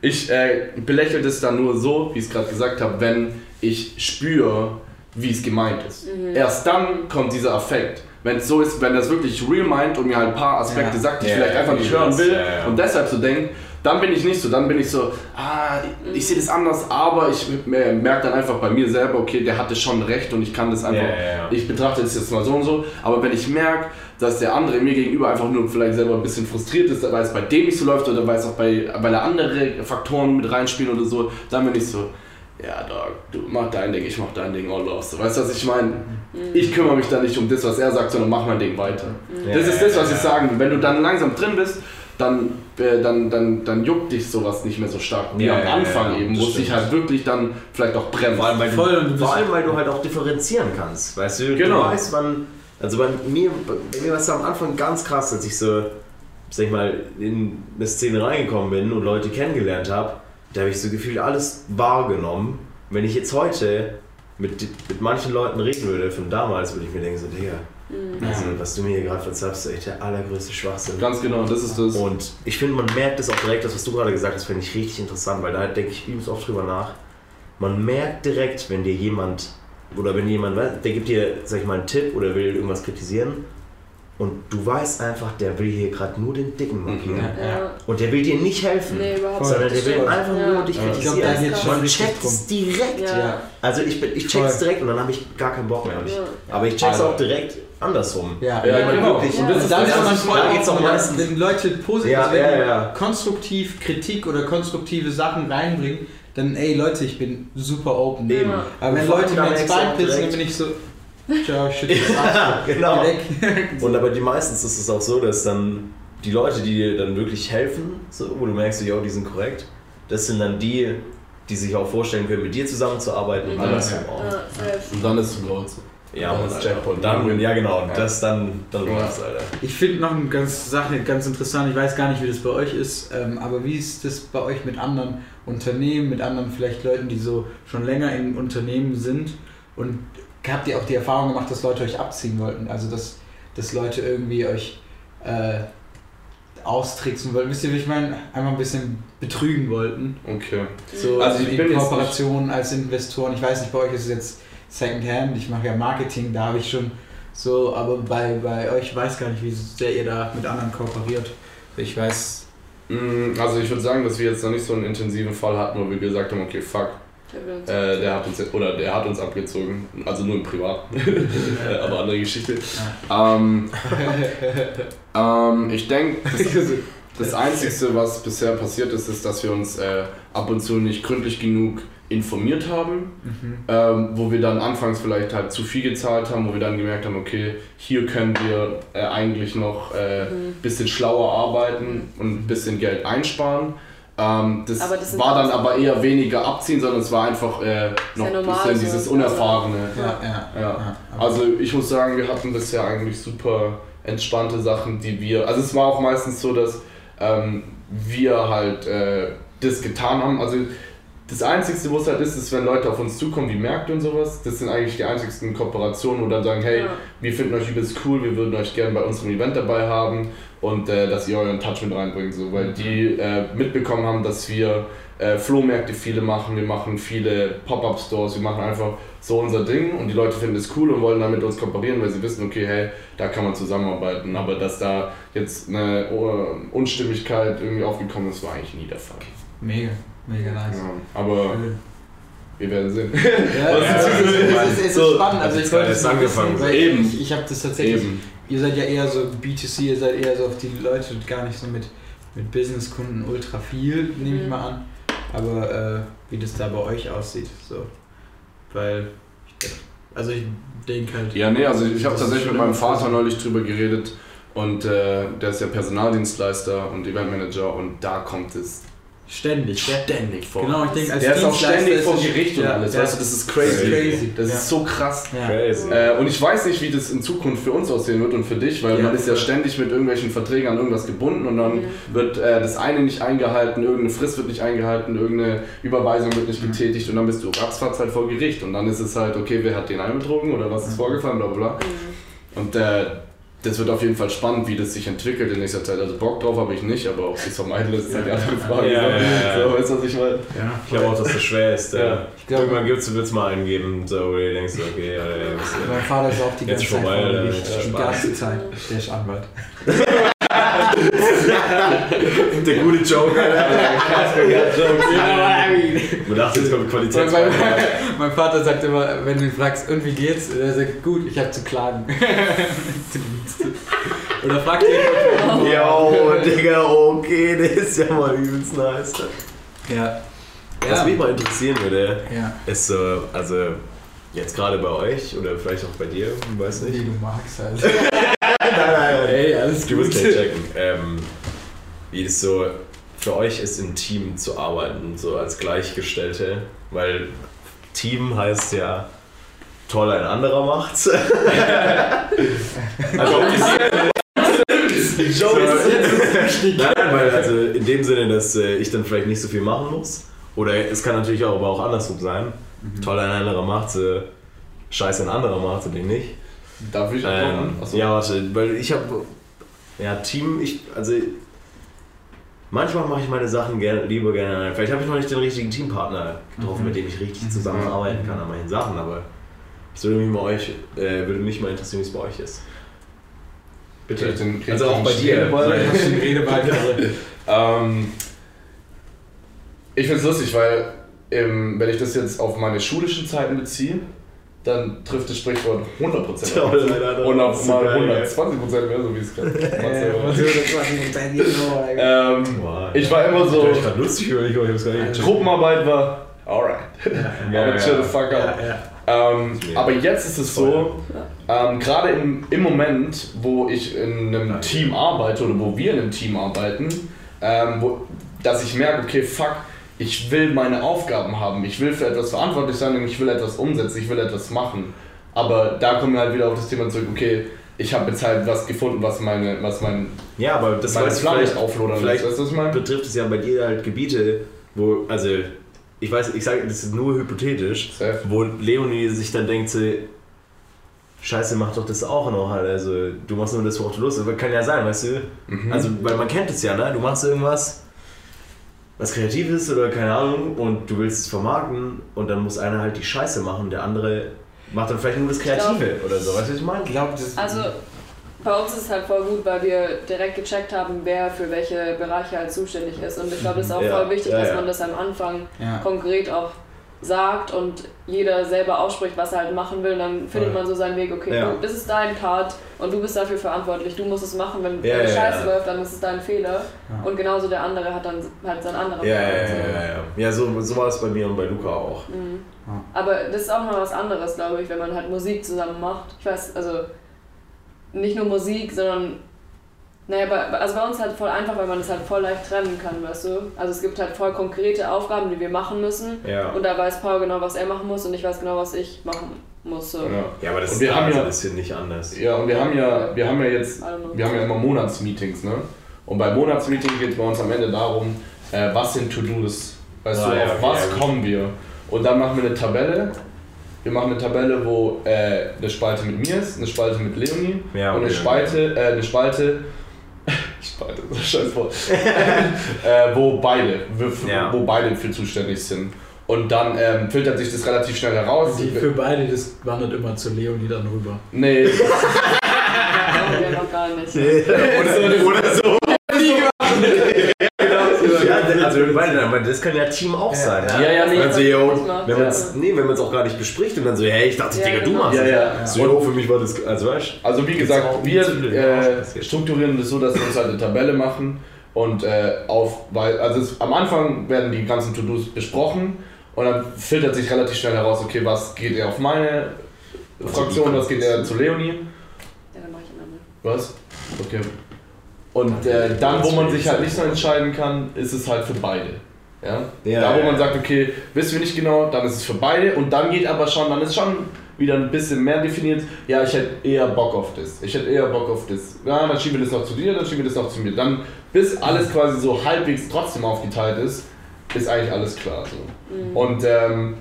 Ich äh, belächle das dann nur so, wie ich es gerade gesagt habe, wenn ich spüre, wie es gemeint ist. Erst dann kommt dieser Affekt. Wenn es so ist, wenn das wirklich real meint und mir halt ein paar Aspekte Ja. sagt, die ich vielleicht einfach nicht ich hören will und deshalb so denke, dann bin ich nicht so. Dann bin ich so, ah, ich, sehe das anders, aber ich merke dann einfach bei mir selber, okay, der hatte schon recht und ich kann das einfach, Ja, ja, ja. ich betrachte das jetzt mal so und so. Aber wenn ich merke, dass der andere mir gegenüber einfach nur vielleicht selber ein bisschen frustriert ist, weil es bei dem nicht so läuft oder weil es auch bei, weil er andere Faktoren mit reinspielen oder so, dann bin ich so, ja, Dog, du mach dein Ding, ich mach dein Ding, all lost. Weißt du, was ich meine? Ich kümmere mich da nicht um das, was er sagt, sondern mach mein Ding weiter. Ja, das ist das, was ja, ich ja. sagen will. Wenn du dann langsam drin bist, dann, äh, dann, dann, dann juckt dich sowas nicht mehr so stark. Wie Ja, am ja, Anfang ja, eben, wo es dich halt wirklich dann vielleicht auch bremst. Vor allem, weil du allem, weil du halt auch differenzieren kannst. Weißt du, Genau. du weißt, wann. Also bei mir, bei mir war es am Anfang ganz krass, als ich so, sag ich mal, in eine Szene reingekommen bin und Leute kennengelernt habe. Da habe ich so gefühlt alles wahrgenommen. Wenn ich jetzt heute mit, mit manchen Leuten reden würde von damals, würde ich mir denken, so, Digga, also, was du mir hier gerade verzapfst, ist echt der allergrößte Schwachsinn. Ganz genau, das ist das. Und ich finde, man merkt es auch direkt, das, was du gerade gesagt hast, finde ich richtig interessant, weil da denke ich übelst oft drüber nach. Man merkt direkt, wenn dir jemand, oder wenn jemand, der gibt dir, sag ich mal, einen Tipp oder will irgendwas kritisieren und du weißt einfach, der will hier gerade nur den Dicken markieren. Mhm. Ja. Und der will dir nicht helfen. Nee. Sondern der will Stimmt. einfach Ja. nur dich Ja. Ich kritisieren. geht schon man checkt es direkt. Ja. Also ich, bin- ich check's direkt und dann habe ich gar keinen Bock mehr. Ja. Aber ich check's Also. auch direkt andersrum. Ja, Ja, ja, genau. wirklich. Ja. Und das ist dann das ist man da geht's auch wenn- meistens- Wenn Leute positiv, Ja, wenn ja, konstruktiv Kritik oder konstruktive Sachen reinbringen, dann ey Leute, ich bin super open. Eben. Ja. Aber wenn vor allem Leute mir ins Bein pissen, dann bin ich so, ciao, shit, das Arschloch. genau. *laughs* Und aber die meistens ist es auch so, dass dann die Leute, die dir dann wirklich helfen, so, wo du merkst, yo, die sind korrekt, das sind dann die, die sich auch vorstellen können, mit dir zusammenzuarbeiten und Mhm. andersrum Ja. auch. Ja, safe. Und dann ist es raus. Ja, Das und. Jackpot. Und dann, ja genau, und Ja. das dann, dann Ja. läuft's, Alter. Ich finde noch eine ganz Sache ganz interessant, ich weiß gar nicht, wie das bei euch ist, ähm, aber wie ist das bei euch mit anderen Unternehmen, mit anderen vielleicht Leuten, die so schon länger in Unternehmen sind und habt ihr auch die Erfahrung gemacht, dass Leute euch abziehen wollten? Also dass, dass Leute irgendwie euch äh, austricksen wollten, wisst ihr, wie ich meine? Einfach ein bisschen betrügen wollten. Okay. So Also ich in Kooperationen als Investoren. Ich weiß nicht, bei euch ist es jetzt Secondhand, ich mache ja Marketing, da habe ich schon so, aber bei, bei euch weiß gar nicht, wie sehr ihr da mit anderen kooperiert. Ich weiß. Mm, Also ich würde sagen, dass wir jetzt noch nicht so einen intensiven Fall hatten, wo wir gesagt haben, okay, fuck, Der äh, der hat uns oder der hat uns abgezogen, also nur im Privat, *laughs* *laughs* aber andere Geschichte. Ähm, *laughs* ähm, ich denke, das, das Einzige, was bisher passiert ist, ist, dass wir uns äh, ab und zu nicht gründlich genug informiert haben, Mhm. ähm, wo wir dann anfangs vielleicht halt zu viel gezahlt haben, wo wir dann gemerkt haben, okay, hier können wir äh, eigentlich noch ein äh, Mhm. bisschen schlauer arbeiten und ein bisschen Geld einsparen. Ähm, das, das war dann aber eher weniger abziehen, sondern es war einfach äh, noch ein bisschen so. dieses Unerfahrene. Ja, ja. Ja. Also ich muss sagen, wir hatten bisher eigentlich super entspannte Sachen, die wir. Also es war auch meistens so, dass ähm, wir halt äh, das getan haben. Also das Einzige, wo es halt ist, ist, wenn Leute auf uns zukommen, wie Märkte und sowas. Das sind eigentlich die einzigsten Kooperationen, wo dann sagen, hey, Ja. wir finden euch übelst cool, wir würden euch gerne bei unserem Event dabei haben und äh, dass ihr euren Touch mit reinbringt. So, weil die äh, mitbekommen haben, dass wir äh, Flohmärkte viele machen, wir machen viele Pop-Up-Stores, wir machen einfach so unser Ding und die Leute finden es cool und wollen dann mit uns kooperieren, weil sie wissen, okay, hey, da kann man zusammenarbeiten. Aber dass da jetzt eine äh, Unstimmigkeit irgendwie aufgekommen ist, war eigentlich nie der Fall. Mega, mega nice. Ja, aber wir werden sehen. Ja, *laughs* ja, ist es, ist, das? es, ist, es ist So, spannend. Also also ich jetzt wollte es angefangen. wissen, weil Eben. Ich, ich habe das tatsächlich. Eben. Ihr seid ja eher so B2C, ihr seid eher so auf die Leute gar nicht so mit, mit Businesskunden ultra viel, nehme ich Mhm. mal an. Aber äh, wie das da bei euch aussieht, so. Weil, ich, also ich denke halt. Ja, nee, also ich habe tatsächlich mit meinem Vater neulich drüber geredet und äh, der ist ja Personaldienstleister und Eventmanager und da kommt es Ständig, ständig vor. Genau, ich denke, als Der ist auch ständig vor es- Gericht und ja, alles, ja. weißt du, das ist crazy. Crazy. Das ja. ist so krass. Ja. Crazy. Äh, und ich weiß nicht, wie das in Zukunft für uns aussehen wird und für dich, weil Ja, man ist ja ständig mit irgendwelchen Verträgen an irgendwas gebunden und dann wird äh, das eine nicht eingehalten, irgendeine Frist wird nicht eingehalten, irgendeine Überweisung wird nicht getätigt und dann bist du ratzfatz halt vor Gericht und dann ist es halt, okay, wer hat den einbetrogen oder was ist vorgefallen, bla bla bla. Und äh, das wird auf jeden Fall spannend, wie das sich entwickelt in nächster Zeit. Also Bock drauf habe ich nicht, aber ob ich es vermeiden lässt, ist halt die andere Frage. Ja, ja, ja. So, weißt du, was ich meine? Ja. Ich glaube auch, dass das schwer ist. Ja. Ich glaube- Irgendwann gibt's, wird's mal eingeben, so, wo du denkst, okay, ja, ja, Mein Vater ist auch die Jetzt ganze Zeit vorbei, jetzt Die ganze Zeit. Der ist Anwalt. *laughs* *laughs* der gute *laughs* Joke, Man dachte, jetzt kommt mein, Qualitätsfrage. *laughs* mein Vater sagt immer, wenn du ihn fragst, und wie geht's? Er sagt, gut, ich habe zu klagen. *laughs* Oder fragt ihn. Yo, Digga, okay, *laughs* der ist ja mal übelst nice. Ja. Was Ja. mich mal interessieren würde, ja. ist so, also jetzt gerade bei euch oder vielleicht auch bei dir, weiß Wie nicht. du magst halt. Nein, nein, Ey, alles Du musst gut. gleich checken. Ähm, wie es so für euch ist, im Team zu arbeiten, so als Gleichgestellte. Weil Team heißt ja, toll, ein anderer macht's. *laughs* also, so, *laughs* nein, nein, weil also in dem Sinne, dass äh, ich dann vielleicht nicht so viel machen muss. Oder es kann natürlich auch, aber auch andersrum sein. Toll, ein anderer macht's, äh, scheiße, ein anderer macht's und den nicht. Darf ich auch Ähm, machen? Ja, warte, weil ich habe ja Team, ich also manchmal mache ich meine Sachen gerne, lieber gerne. Vielleicht habe ich noch nicht den richtigen Teampartner getroffen, Mhm. mit dem ich richtig zusammenarbeiten kann an meinen Sachen, aber es würde mich mal euch äh, würde mich mal interessieren, wie es bei euch ist. Bitte. Also auch bei dir. *laughs* *laughs* Ähm, ich finde es lustig, weil ähm, wenn ich das jetzt auf meine schulischen Zeiten beziehe, dann trifft das Sprichwort 100% Toll, Alter, und auf mal geil, 120% mehr, so wie es gerade Äh, ähm, Ich war immer so, Ich gerade lustig über dich, aber ich hab's gar nicht gecheckt. Gruppenarbeit war, alright, Ja, aber ja. chill the fuck ja. Ähm, aber jetzt ist es so, ähm, gerade im, im Moment, wo ich in einem. Team arbeite oder wo wir in einem Team arbeiten, ähm, wo, dass ich merke, okay, fuck, ich will meine Aufgaben haben, ich will für etwas verantwortlich sein und ich will etwas umsetzen, ich will etwas machen. Aber da kommen wir halt wieder auf das Thema zurück, okay, ich habe jetzt halt was gefunden, was meine, was mein, Ja, aber das meine weiß ich Plan nicht vielleicht, auflodern vielleicht lässt. Weißt du, was ich betrifft es ja bei dir halt Gebiete, wo, also ich weiß, ich sage, das ist nur hypothetisch, Safe. wo Leonie sich dann denkt, so, Scheiße, mach doch das auch noch halt. Also du machst nur das, worauf du Lust hast. Aber Kann ja sein, weißt du? Mhm. Also, weil man kennt es ja, ne? Du machst irgendwas, was Kreatives oder keine Ahnung, und du willst es vermarkten und dann muss einer halt die Scheiße machen, der andere macht dann vielleicht nur das Kreative oder so. Weißt du, was ich meine? Ich glaube, das Also bei uns ist es halt voll gut, weil wir direkt gecheckt haben, wer für welche Bereiche halt zuständig ist. Und ich glaube, das ist auch Ja, voll wichtig, ja, dass ja. man das am Anfang ja. konkret auch sagt und jeder selber ausspricht, was er halt machen will. Und dann findet Ja. man so seinen Weg, okay, Ja. du, das ist dein Part und du bist dafür verantwortlich. Du musst es machen. Wenn Ja, wenn ja, Scheiße läuft, dann ist es dein Fehler. Und genauso der andere hat dann halt seinen anderen Ja, ja, Part. ja, So. ja, ja. Ja, so, so war es bei mir und bei Luca auch. Mhm. Aber das ist auch noch was anderes, glaube ich, wenn man halt Musik zusammen macht. Ich weiß, also nicht nur Musik, sondern naja, bei, also bei uns halt voll einfach, weil man das halt voll leicht trennen kann, weißt du? Also es gibt halt voll konkrete Aufgaben, die wir machen müssen. Ja. Und da weiß Paul genau, was er machen muss und ich weiß genau, was ich machen muss. So. Ja. Ja, aber das Und ist wir da haben ja- ein bisschen nicht anders. Ja, und wir haben ja, wir haben ja jetzt, wir haben ja immer Monatsmeetings, ne? Und bei Monatsmeeting geht es bei uns am Ende darum, äh, was sind To-Dos Weißt Ah, du, ja, auf okay, was kommen wir? Und dann machen wir eine Tabelle. Wir machen eine Tabelle, wo äh, eine Spalte mit mir ist, eine Spalte mit Leonie Ja, und eine okay. Spalte, äh, eine Spalte, So *laughs* scheiß Wort, äh, wo beide, wo, Ja. wo beide für zuständig sind. Und dann ähm, filtert sich das relativ schnell heraus. Die für beide, das wandert immer zu Leonie dann rüber. Nee, *laughs* Haben wir noch gar nicht. Oder so. Ja, also *laughs* wir beide, aber das kann ja Team auch sein. Ja, ja, nee. Also, yo, Ich mach wenn man es nee, auch gar nicht bespricht und dann so, hey, ich dachte, Ja, Digga, du genau. machst Ja, es. ja. So, yo, für mich war das, also weißt Also wie gesagt, auch wir äh, strukturieren das so, dass wir uns halt eine Tabelle machen und äh, auf, weil, also es, am Anfang werden die ganzen To-Dos besprochen und dann filtert sich relativ schnell heraus, okay, was geht eher auf meine Fraktion, was geht eher zu Leonie, Ja, dann mach ich einen anderen. was? Okay. Und äh, dann, wo man sich halt nicht so entscheiden kann, ist es halt für beide. Ja? Ja, da, wo ja, man sagt, okay, wissen wir nicht genau, dann ist es für beide und dann geht aber schon, dann ist schon wieder ein bisschen mehr definiert, ja, ich hätte eher Bock auf das, ich hätte eher Bock auf das, ja, dann schieben wir das noch zu dir, dann schieben wir das noch zu mir. Dann, bis alles quasi so halbwegs trotzdem aufgeteilt ist, ist eigentlich alles klar. So. Und ähm,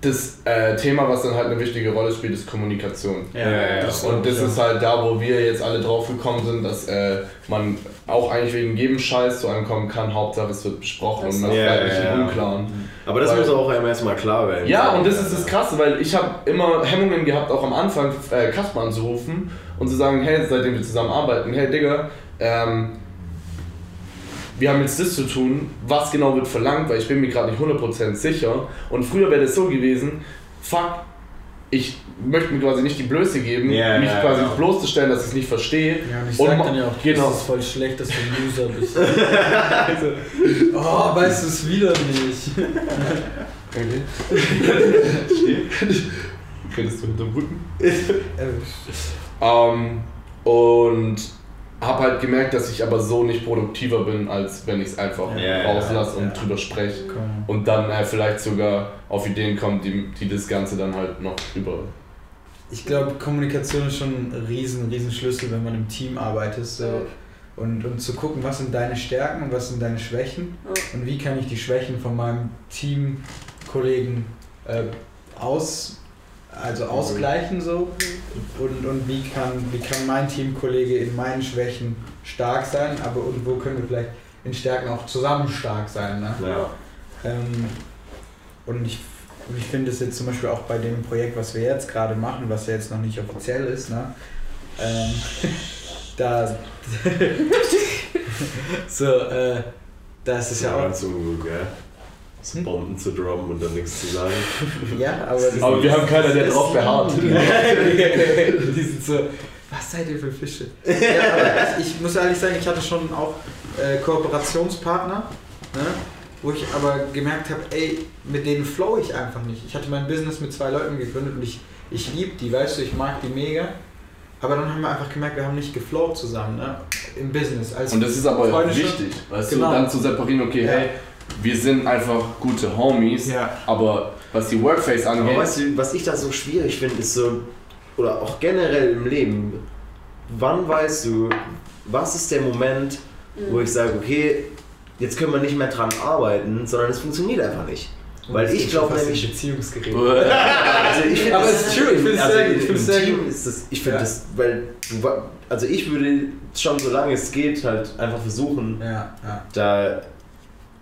das äh, Thema, was dann halt eine wichtige Rolle spielt, ist Kommunikation. Ja, ja, ja. Und das ist halt da, wo wir jetzt alle drauf gekommen sind, dass äh, man auch eigentlich wegen jedem Scheiß zu einem kommen kann. Hauptsache es wird besprochen Das und Ja, bleibt nicht im Unklaren. Aber das Weil- muss auch erstmal klar werden. Ja, und das ist das Krasse, weil ich habe immer Hemmungen gehabt, auch am Anfang äh, Kasper anzurufen und zu sagen, hey, seitdem wir zusammen arbeiten, hey Digga, ähm, wir haben jetzt das zu tun, was genau wird verlangt, weil ich bin mir gerade nicht 100% sicher. Und früher wäre das so gewesen, fuck, ich möchte mir quasi nicht die Blöße geben, Ja, mich ja, quasi genau. bloßstellen, dass ich es nicht verstehe. Ja, und ich Und sag dann ja auch, genau. das ist voll schlecht, dass du ein User bist. *laughs* oh, weißt du es wieder nicht. *laughs* Könntest du hinterm Rücken? Ähm, und habe halt gemerkt, dass ich aber so nicht produktiver bin, als wenn ich es einfach Ja, ja, rauslasse und ja. drüber spreche. Komm. Und dann äh, vielleicht sogar auf Ideen kommt, die, die das Ganze dann halt noch über. Ich glaube, Kommunikation ist schon ein riesen, riesen Schlüssel, wenn man im Team arbeitet. So. Und, und zu gucken, was sind deine Stärken und was sind deine Schwächen und wie kann ich die Schwächen von meinem Teamkollegen äh, aus, also ausgleichen so und, und wie, kann, wie kann mein Teamkollege in meinen Schwächen stark sein, aber und wo können wir vielleicht in Stärken auch zusammen stark sein. Ne? Ja. Ähm, und ich, ich finde es jetzt zum Beispiel auch bei dem Projekt, was wir jetzt gerade machen, was ja jetzt noch nicht offiziell ist, ne? Ähm, da. *laughs* so, äh, da ist es ja auch. gell? So Bomben zu droppen und dann nichts zu sagen. *laughs* Ja, aber. Das Aber wir haben keiner, der drauf beharrt. *laughs* Die sind so. Was seid ihr für Fische? Ja, aber ich, ich muss ehrlich sagen, ich hatte schon auch äh, Kooperationspartner, ne, wo ich aber gemerkt habe, ey, mit denen flow ich einfach nicht. Ich hatte mein Business mit zwei Leuten gegründet und ich, ich liebe die, weißt du, ich mag die mega. Aber dann haben wir einfach gemerkt, wir haben nicht geflowt zusammen, ne? Im Business. Als Und das ist aber wichtig, weißt Genau. du, dann zu separieren, okay, Ja. hey, wir sind einfach gute Homies, Ja. aber was die Workface Aber angeht, weißt du, was ich da so schwierig finde, ist so, oder auch generell im Leben, wann weißt du, was ist der Moment, wo ich sage, okay, jetzt können wir nicht mehr dran arbeiten, sondern es funktioniert einfach nicht. Weil Das ich ist glaube nämlich, Beziehungsgerät. *laughs* also ich Aber es ist true, ich finde es also sehr gut, ich finde Team gut. ist das, ich finde Ja. das, weil, also ich würde schon, solange es geht, halt einfach versuchen, Ja, ja. da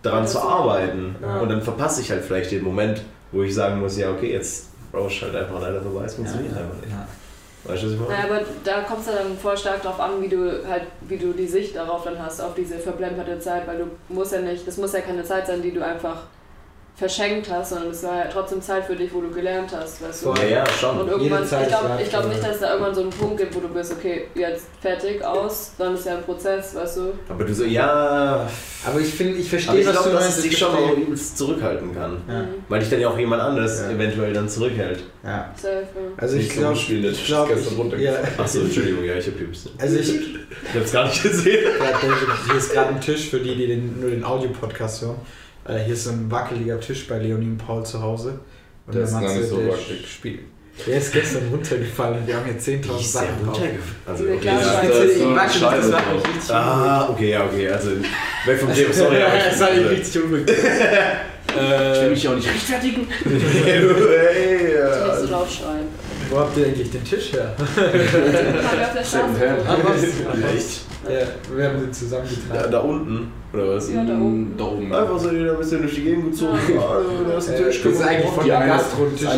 daran zu arbeiten. Ja. Und dann verpasse ich halt vielleicht den Moment, wo ich sagen muss, ja okay, jetzt brauchst du halt einfach leider vorbei, es funktioniert ja, einfach nicht. Ja. Weißt du, was ich meine? Naja, aber da kommt es dann voll stark drauf an, wie du halt, wie du die Sicht darauf dann hast, auf diese verplemperte Zeit, weil du musst ja nicht, das muss ja keine Zeit sein, die du einfach verschenkt hast, sondern es war ja trotzdem Zeit für dich, wo du gelernt hast, weißt du. Ja, ja, Und schon. irgendwann, Jede ich glaube glaub nicht, dass es da irgendwann so einen Punkt gibt, wo du bist, okay, jetzt fertig, aus, dann ist ja ein Prozess, weißt du. Aber du so, ja. Aber ich finde, ich verstehe, was du dass meinst. es ich dich schon übelst zurückhalten kann. Ja. Weil dich dann ja auch jemand anderes Ja. eventuell dann zurückhält. Ja. Safe. Also ich glaube, ich glaube, gestern ich, runtergefallen. ja, Achso, Entschuldigung, ja, ich hab Pieps. also ich, Ich hab's gar nicht gesehen. Hier ist gerade ein Tisch für die, die den, nur den Audio-Podcast hören. Äh, hier ist so ein wackeliger Tisch bei Leonie und Paul zu Hause. Und Der ist gar Matze, nicht so der wackelig. spielt. Der ist gestern *laughs* runtergefallen und wir haben hier 10.000 Ist der Sachen drauf. runtergefallen? Also, okay. Ja, Scheiße. das ist Ich so nicht, das mich richtig Ah, okay, ja, okay. Also, weg vom Thema, sorry. aber ich- *laughs* Das hat mich richtig unglücklich. Ich will mich auch nicht rechtfertigen. *laughs* hey, Nicht äh, so laut schreien. Wo habt ihr eigentlich den Tisch her? Wir auf der Straße Secondhand. Ah? Ja, wir haben sie Da, zusammengetragen. da unten, oder was? Ja, da oben. Da oben. Einfach so wieder ein bisschen durch die Gegend gezogen. Ja. Ja, da ist ein Äh, Tisch. das ist eigentlich von der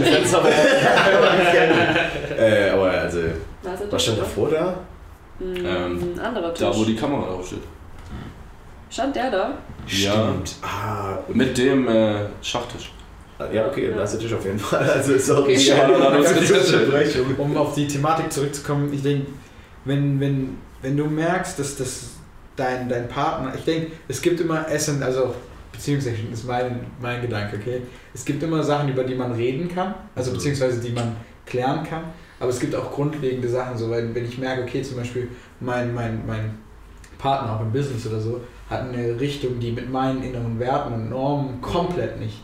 Fenster *laughs* äh, aber also, Da ist was stand davor da? Ähm, Ein anderer Tisch. Da, wo die Kamera draufsteht. Stand der da? Ja. Stimmt. Ah, und Mit dem äh, Schachtisch. ja, okay, da ist der Tisch auf jeden Fall. *laughs* Also, sorry. Okay. Ja, da *laughs* Tisch. Unterbrechung. Um auf die Thematik zurückzukommen, ich denke, wenn, wenn, wenn du merkst, dass das dein, dein Partner, ich denke, es gibt immer Essen, also beziehungsweise das ist mein, mein Gedanke, okay? Es gibt immer Sachen, über die man reden kann, also Mhm. beziehungsweise die man klären kann, aber es gibt auch grundlegende Sachen, so wenn, wenn ich merke, okay, zum Beispiel mein, mein, mein Partner auch im Business oder so hat eine Richtung, die mit meinen inneren Werten und Normen komplett nicht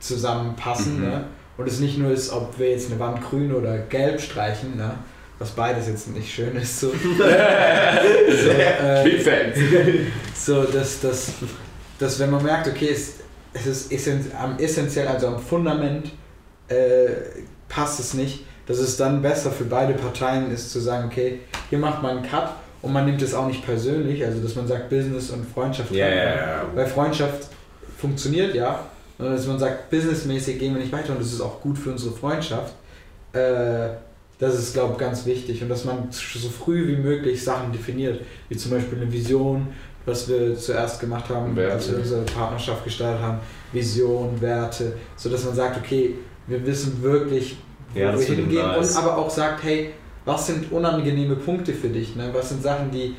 zusammenpassen, Mhm. ne? Und es nicht nur ist, ob wir jetzt eine Wand grün oder gelb streichen, ne? Was beides jetzt nicht schön ist. So, *laughs* so, äh, so dass, dass, dass wenn man merkt, okay, es, es ist am essentiell, also am Fundament äh, passt es nicht, dass es dann besser für beide Parteien ist zu sagen, okay, hier macht man einen Cut und man nimmt es auch nicht persönlich, also dass man sagt, Business und Freundschaft. Man. ja. Weil Freundschaft funktioniert ja, und dass man sagt, businessmäßig gehen wir nicht weiter und das ist auch gut für unsere Freundschaft. Äh, das ist, glaube ich, ganz wichtig und dass man so früh wie möglich Sachen definiert, wie zum Beispiel eine Vision, was wir zuerst gemacht haben, Werte. als wir unsere Partnerschaft gestartet haben, Vision, Werte, so dass man sagt, okay, wir wissen wirklich, wo Ja, wir hingehen nice. und aber auch sagt, hey, was sind unangenehme Punkte für dich, ne? was sind Sachen, die,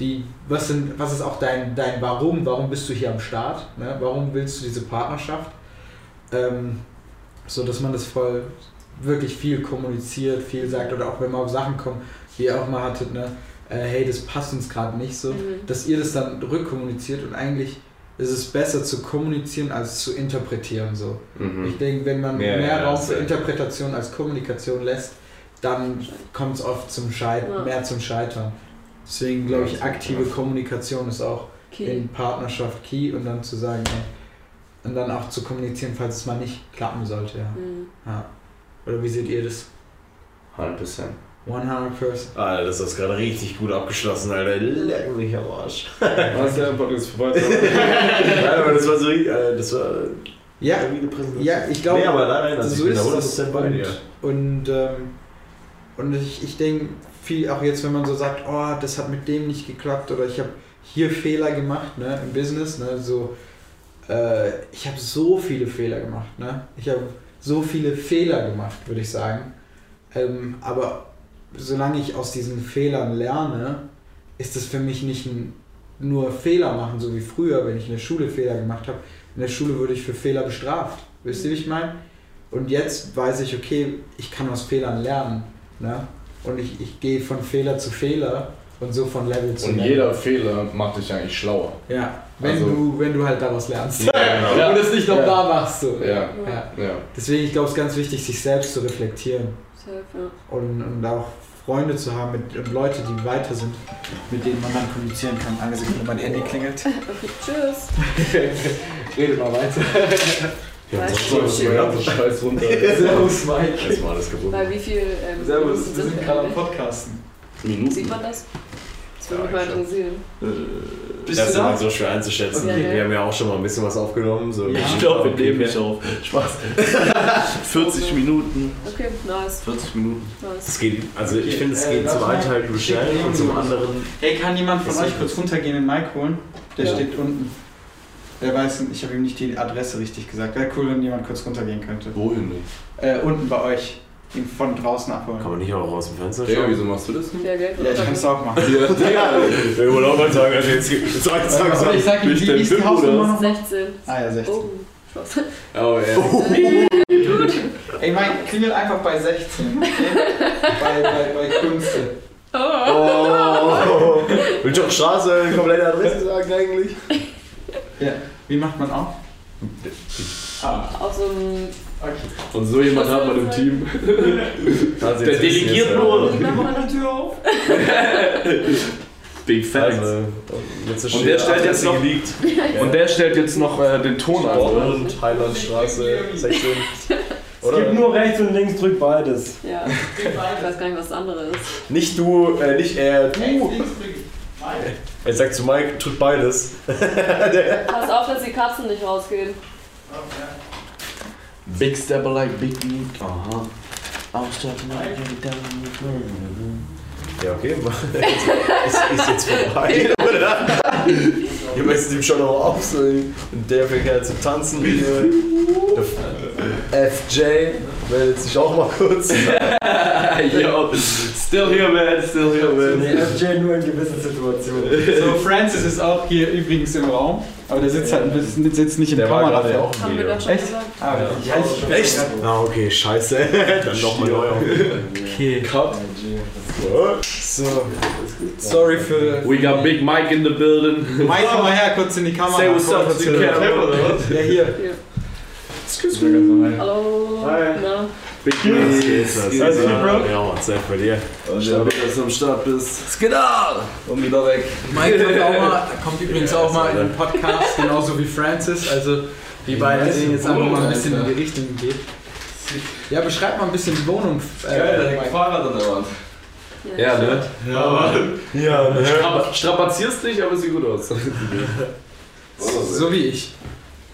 die, was sind, was ist auch dein, dein Warum, warum bist du hier am Start, ne? warum willst du diese Partnerschaft, ähm, so dass man das voll wirklich viel kommuniziert, viel sagt oder auch wenn man auf Sachen kommt, wie ihr auch mal hattet, ne? äh, hey, das passt uns gerade nicht so, Mhm. dass ihr das dann rückkommuniziert und eigentlich ist es besser zu kommunizieren als zu interpretieren so. Mhm. Ich denke, wenn man Ja, mehr ja, Raum für Interpretation als Kommunikation lässt, dann kommt es oft zum Scheitern, Ja. mehr zum Scheitern. Deswegen glaube ich, aktive ja. Kommunikation ist auch Okay. in Partnerschaft key und dann zu sagen, ey, und dann auch zu kommunizieren, falls es mal nicht klappen sollte. Ja. Mhm. Oder wie seht ihr das? 100%. 100%. Alter, das ist gerade richtig gut abgeschlossen, Alter. Leck mich am Arsch. Was der Podcast vorbei? Nein, *laughs* aber das war so, äh, das war Ja, ja, ich glaube, Nee, aber nein, also so ich bin da ist 100% es. bei dir. Und, ähm, und ich, ich denke, viel auch jetzt, wenn man so sagt, oh, das hat mit dem nicht geklappt oder ich habe hier Fehler gemacht ne, im Business, ne, so, äh, ich habe so viele Fehler gemacht. Ne? Ich habe so viele Fehler gemacht, würde ich sagen. Ähm, aber solange ich aus diesen Fehlern lerne, ist es für mich nicht ein, nur Fehler machen, so wie früher, wenn ich in der Schule Fehler gemacht habe. In der Schule wurde ich für Fehler bestraft. Wisst ihr, wie ich meine? Und jetzt weiß ich, okay, ich kann aus Fehlern lernen. Ne? Und ich, ich gehe von Fehler zu Fehler und so von Level zu Und Level. jeder Fehler macht dich eigentlich schlauer. Ja, wenn, Also- du, wenn du halt daraus lernst. Ja. *laughs* Und es nicht noch Ja. da machst. So. Ja. Ja. Ja. Deswegen, ich glaube, es ist ganz wichtig, sich selbst zu reflektieren ja. und, und auch Freunde zu haben mit, und Leute, die weiter sind, mit denen man dann kommunizieren kann. Eine Sekunde, mein Handy klingelt. *laughs* Okay, tschüss. *laughs* Redet mal weiter. Ja, sonst soll mal ganze Scheiß runter. Servus, Mike. Jetzt mal alles gebunden. Bei wie viel ähm, Servus, wir sind gerade am? Podcasten. Minuten. Sieht man das? Das würde Ja, mich mal ich glaub. interessieren. Bist das ist immer so schwer einzuschätzen. Ja. Wir haben ja auch schon mal ein bisschen was aufgenommen. So Ja. Ich glaube, wir nehmen nicht auf. Spaß. *laughs* 40 Minuten. Okay, nice. 40 Minuten. nice. Es geht, also ich Okay, finde, es äh, geht zum einen Teil schnell und zum anderen. Hey, kann jemand von euch kurz runtergehen und den Mike holen? Der Ja. steht unten. Der weiß, ich habe ihm nicht die Adresse richtig gesagt. Wäre cool, wenn jemand kurz runtergehen könnte. Wohin denn? Äh, unten bei euch. Ihn von draußen abholen. Kann man nicht auch aus dem Fenster Digga, schauen? wieso machst du das nicht? Ja, Geld. Ja, ich kann es auch machen. Ja, Digga. *laughs* Ich wollte auch mal sagen, also jetzt sag, sag, Aber ich sag. sag ihm, ich wie ist die Hausnummer oder? nochmal? 16. Ah ja, 16. Oh, Spaß. Oh, ja. *laughs* Ey, Mike, klingel einfach bei 16. Okay? bei, bei, bei Kunste. Oh, willst du auch Straße, komplette Adresse sagen eigentlich? Ja. Wie macht man auf? Ah. Auf so einem Und so jemand hat man im Team. *laughs* Der delegiert nur. Ich mach mal eine Tür auf. *laughs* Big Facts. Also, Und der stellt jetzt noch-. *laughs* Und der stellt jetzt noch äh, den Ton an, oder? Dortmund, Heilandstraße 16. Es gibt nur rechts und links, drück beides. Ja. Ich weiß gar nicht, was das andere ist. Nicht du, äh, nicht er, du. Er sagt zu Mike, tut beides. Pass auf, dass die Katzen nicht rausgehen. Big step, like Big Meek. Uh huh. I was talking about Jimmy Down. Ja, okay. *laughs* ist, ist jetzt vorbei, oder? Ihr müsst ihm schon noch auf, so. Und der fängt halt zu tanzen. FJ meldet sich auch mal kurz. *laughs* Yo, still here, man. Still here, Nee, man. FJ nur in gewissen Situationen. So, Francis ist auch hier übrigens im Raum, aber der sitzt halt ein bisschen, sitzt nicht im Der war Kamera. gerade auch im Video. Echt? Ah, ja, ich, Echt? Ah, okay, scheiße. *laughs* Dann nochmal neu auf. Okay. Cut. So. Sorry für. We got Big Mike in the building. Mike, komm mal her, kurz in die Kamera. Say what's up to the camera? Ja, hier. Hallo. Hi. Na? Big Mike. Alles gut, Bro? Ja, Mann, Zeit bei dir. Big, dass du am Start bist. Skidal! Und wieder weg. Mike kommt, auch mal, kommt übrigens auch mal in den Podcast, genauso wie Francis. Also, die beiden sehen jetzt einfach mal ein bisschen in die Richtung geht. Ja, beschreib mal ein bisschen die Wohnung. Äh, Mike. Fahrrad an der Wand. Ja, ne? Ja, ne? Strap strapazierst dich, aber sieht gut aus. *laughs* so wie ich.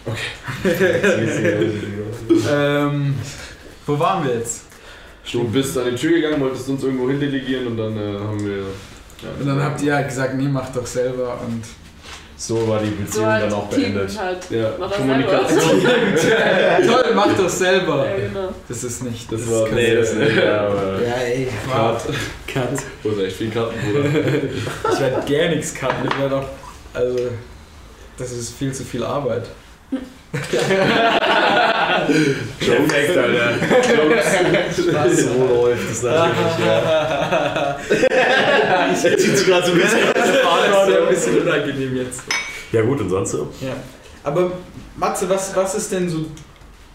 *laughs* Ähm, wo waren wir jetzt? Du bist an die Tür gegangen, wolltest uns irgendwo hin delegieren und dann äh, haben wir. Und dann habt ihr halt gesagt, nee, mach doch selber. Und So war die So Beziehung halt dann auch Team beendet. halt. Ja, *laughs* Mach das Kommunikation. toll, mach doch selber. Ja, genau. Das ist nicht. Das war- kann- Nee, das nicht. Ja, aber Ja, ey. Cut. Cut. Wo ist echt viel Karten, Bruder? *laughs* Ich werde gar nichts cutten. Ich werde auch. Also. Das ist viel zu viel Arbeit. *laughs* Perfekt, Alter. Was so läuft das natürlich, ja. *laughs* Ich jetzt gerade so ein bisschen Das *laughs* ist ein bisschen unangenehm jetzt. Ja gut, und sonst so? Ja. Aber Matze, was, was ist denn so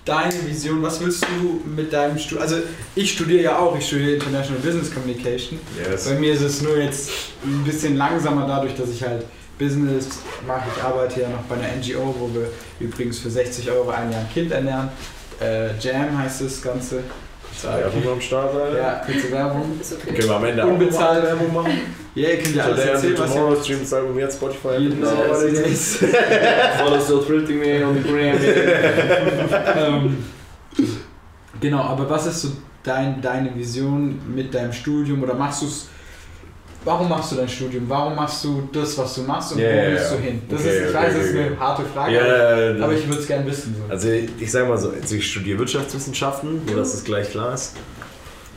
deine Vision? Was willst du mit deinem Studium? Also ich studiere ja auch, ich studiere International Business Communication. Yes. Bei mir ist es nur jetzt ein bisschen langsamer dadurch, dass ich halt Business mache. Ich arbeite ja noch bei einer NGO, wo wir übrigens für 60 Euro ein Jahr ein Kind ernähren. Äh, Jam heißt das Ganze. Werbung am Start, Alter. Ja, kurze Werbung. Okay. Können wir am Ende auch Unbezahlt. Werbung machen? *laughs* Ja, ihr könnt ja alles erzählen, was ihr Tomorrow wollt. streamt das Album jetzt, Spotify. Jeden Apple, Tag, alles. alles. *laughs* Follow still thrifting me on the gram. ähm, genau, aber was ist so dein, deine Vision mit deinem Studium oder machst du es? Warum machst du dein Studium? Warum machst du das, was du machst und Ja, wo willst du hin? Das Okay, ist, ich okay, weiß, das ist eine harte Frage, Ja, aber ich würde es gerne wissen. So. Also ich sage mal so, also ich studiere Wirtschaftswissenschaften, nur dass es gleich klar ist.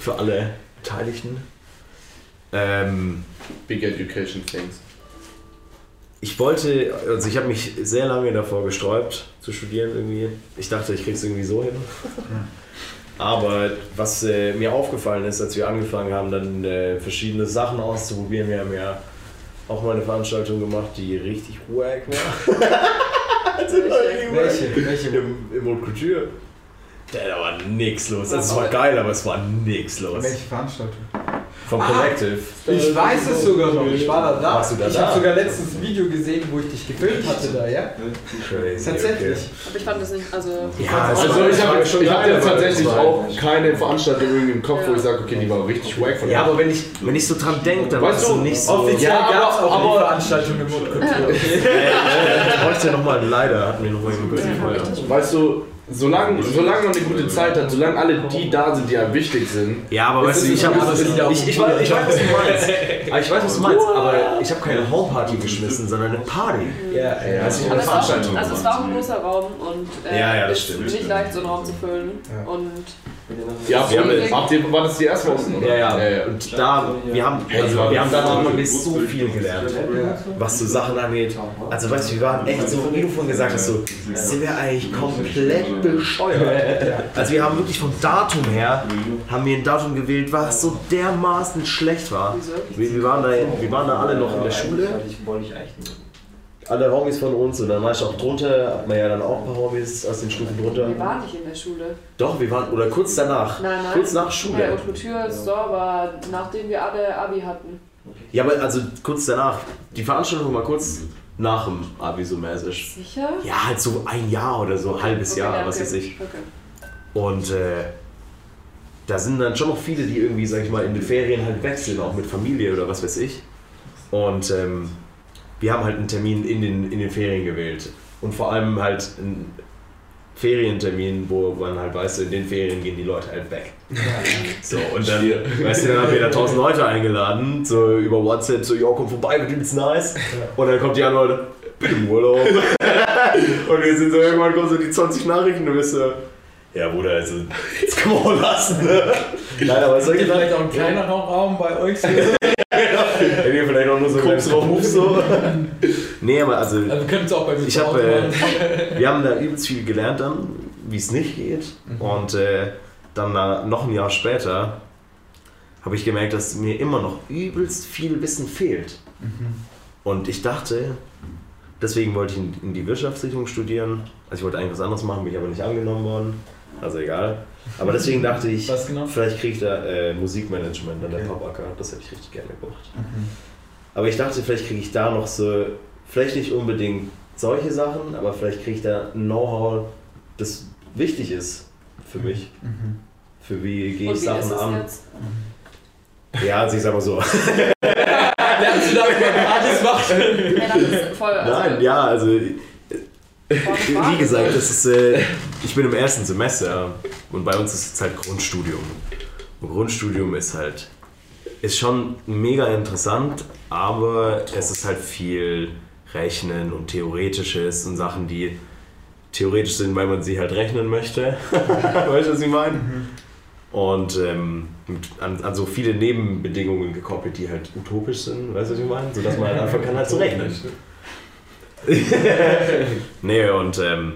Für alle Beteiligten. Ähm, Big Education Things. ich wollte, also ich habe mich sehr lange davor gesträubt zu studieren irgendwie. Ich dachte, ich krieg's irgendwie so hin. Aber was äh, mir aufgefallen ist, als wir angefangen haben, dann äh, verschiedene Sachen auszuprobieren, wir haben ja auch mal eine Veranstaltung gemacht, die richtig wack war. also wack. Welche? Welche? Im, im Haute Couture. Da da war nix los. Also es war geil, aber es war nix los. Welche Veranstaltung? Vom Ah. Collective. Ich weiß es sogar noch, ich war da da. Warst du da ich habe sogar letztens ein Video gesehen, wo ich dich gefilmt hatte da, ja? Crazy. Tatsächlich. Aber ich fand das nicht, also. Ja, Also ich habe ich hab jetzt tatsächlich auch keine Veranstaltung irgendwie im Kopf, wo ich sage, okay, die war richtig wack von Ja, aber wenn ich, wenn ich so dran denke, dann war Weißt es so du, nicht so. Offiziell Ja, gab es auch eine Veranstaltung im Haute *laughs* Couture. Ich bräuchte nochmal Leider, hat mir noch mal jemand. Weißt du, solange, solange man eine gute Zeit hat, solange alle die da sind, die einem wichtig sind, Ja, aber weißt du, ich habe ja auch ich, ich, weiß, ich weiß, was du meinst. *laughs* Aber ich weiß, was du meinst, aber ich habe keine Homeparty geschmissen, sondern eine Party. Ja, ja. Also eine es war, Veranstaltung also es war auch ein großer Raum und äh, Ja, ja, das ist stimmt. nicht leicht, so einen Raum zu füllen. Ja. Und ja, Wir haben habt ihr, war das die erste Woche? oder? Ja, ja. Und da, wir haben, also wir haben da wirklich so viel gelernt, was so Sachen angeht. Also weißt du, wir waren echt so, wie du vorhin gesagt hast, so, sind wir eigentlich komplett bescheuert. Also wir haben wirklich vom Datum her, haben wir ein Datum gewählt, was so dermaßen schlecht war. Wir, wir, waren da, wir waren da alle noch in der Schule. Alle Homies von uns und dann war ich auch drunter, hat man ja dann auch ein paar Homies aus den Stufen drunter. Wir waren nicht in der Schule. Doch, wir waren, oder kurz danach. Nein, nein. Kurz nach Schule. Ouvertüre Store war, nachdem wir alle Abi hatten. Ja, aber also kurz danach. Die Veranstaltung war kurz nach dem Abi so mäßig. Sicher? Ja, halt so ein Jahr oder so, ein halbes Okay, Jahr, ja, was okay. weiß ich. Okay. Und äh, da sind dann schon noch viele, die irgendwie, sag ich mal, in den Ferien halt wechseln, auch mit Familie oder was weiß ich. Und ähm, wir haben halt einen Termin in den, in den Ferien gewählt. Und vor allem halt einen Ferientermin, wo man halt weiß, in den Ferien gehen die Leute halt weg. So, und dann, weißt du, dann haben wir da tausend Leute eingeladen, so über WhatsApp, so, ja, komm vorbei, wird übelst nice. Und dann kommt die Antwort, bin im Urlaub. *laughs* und wir sind so, irgendwann kommen so die 20 Nachrichten und du bist so, ja, Bruder, also, jetzt können wir auch lassen, ne? Nein, aber Seid solche vielleicht auch ein kleinerer Raum bei euch? So? *laughs* Wenn ihr vielleicht auch nur so drauf. Move so. nee, aber also, Also wir können es auch bei mir Ich hab, äh, wir haben da übelst viel gelernt dann, wie es nicht geht. Und äh, dann na, noch ein Jahr später habe ich gemerkt, dass mir immer noch übelst viel Wissen fehlt. Und ich dachte, deswegen wollte ich in, in die Wirtschaftsrichtung studieren. Also ich wollte eigentlich was anderes machen, bin ich aber nicht angenommen worden. Also egal. Aber deswegen dachte ich, Was genau? vielleicht kriege ich da äh, Musikmanagement an der Okay. Pop-AK. Das hätte ich richtig gerne gemacht. Aber ich dachte, vielleicht kriege ich da noch so, vielleicht nicht unbedingt solche Sachen, aber vielleicht kriege ich da ein Know-how, das wichtig ist für mich. Mhm. Für wie gehe ich wie ist Sachen es an. jetzt? Ja, also ich sag mal so. *laughs* Lernst du da, wie man alles macht? Ja, das ist voll. Also, Nein, ja, also wie gesagt, das ist, äh, ich bin im ersten Semester und bei uns ist es halt Grundstudium. Und Grundstudium ist halt, ist schon mega interessant, aber es ist halt viel Rechnen und Theoretisches und Sachen, die theoretisch sind, weil man sie halt rechnen möchte. *laughs* weißt du, was ich meine? Und ähm, an, an so viele Nebenbedingungen gekoppelt, die halt utopisch sind, weißt du, was ich meine? Sodass man halt anfangen kann halt zu rechnen. *laughs* nee, und ähm,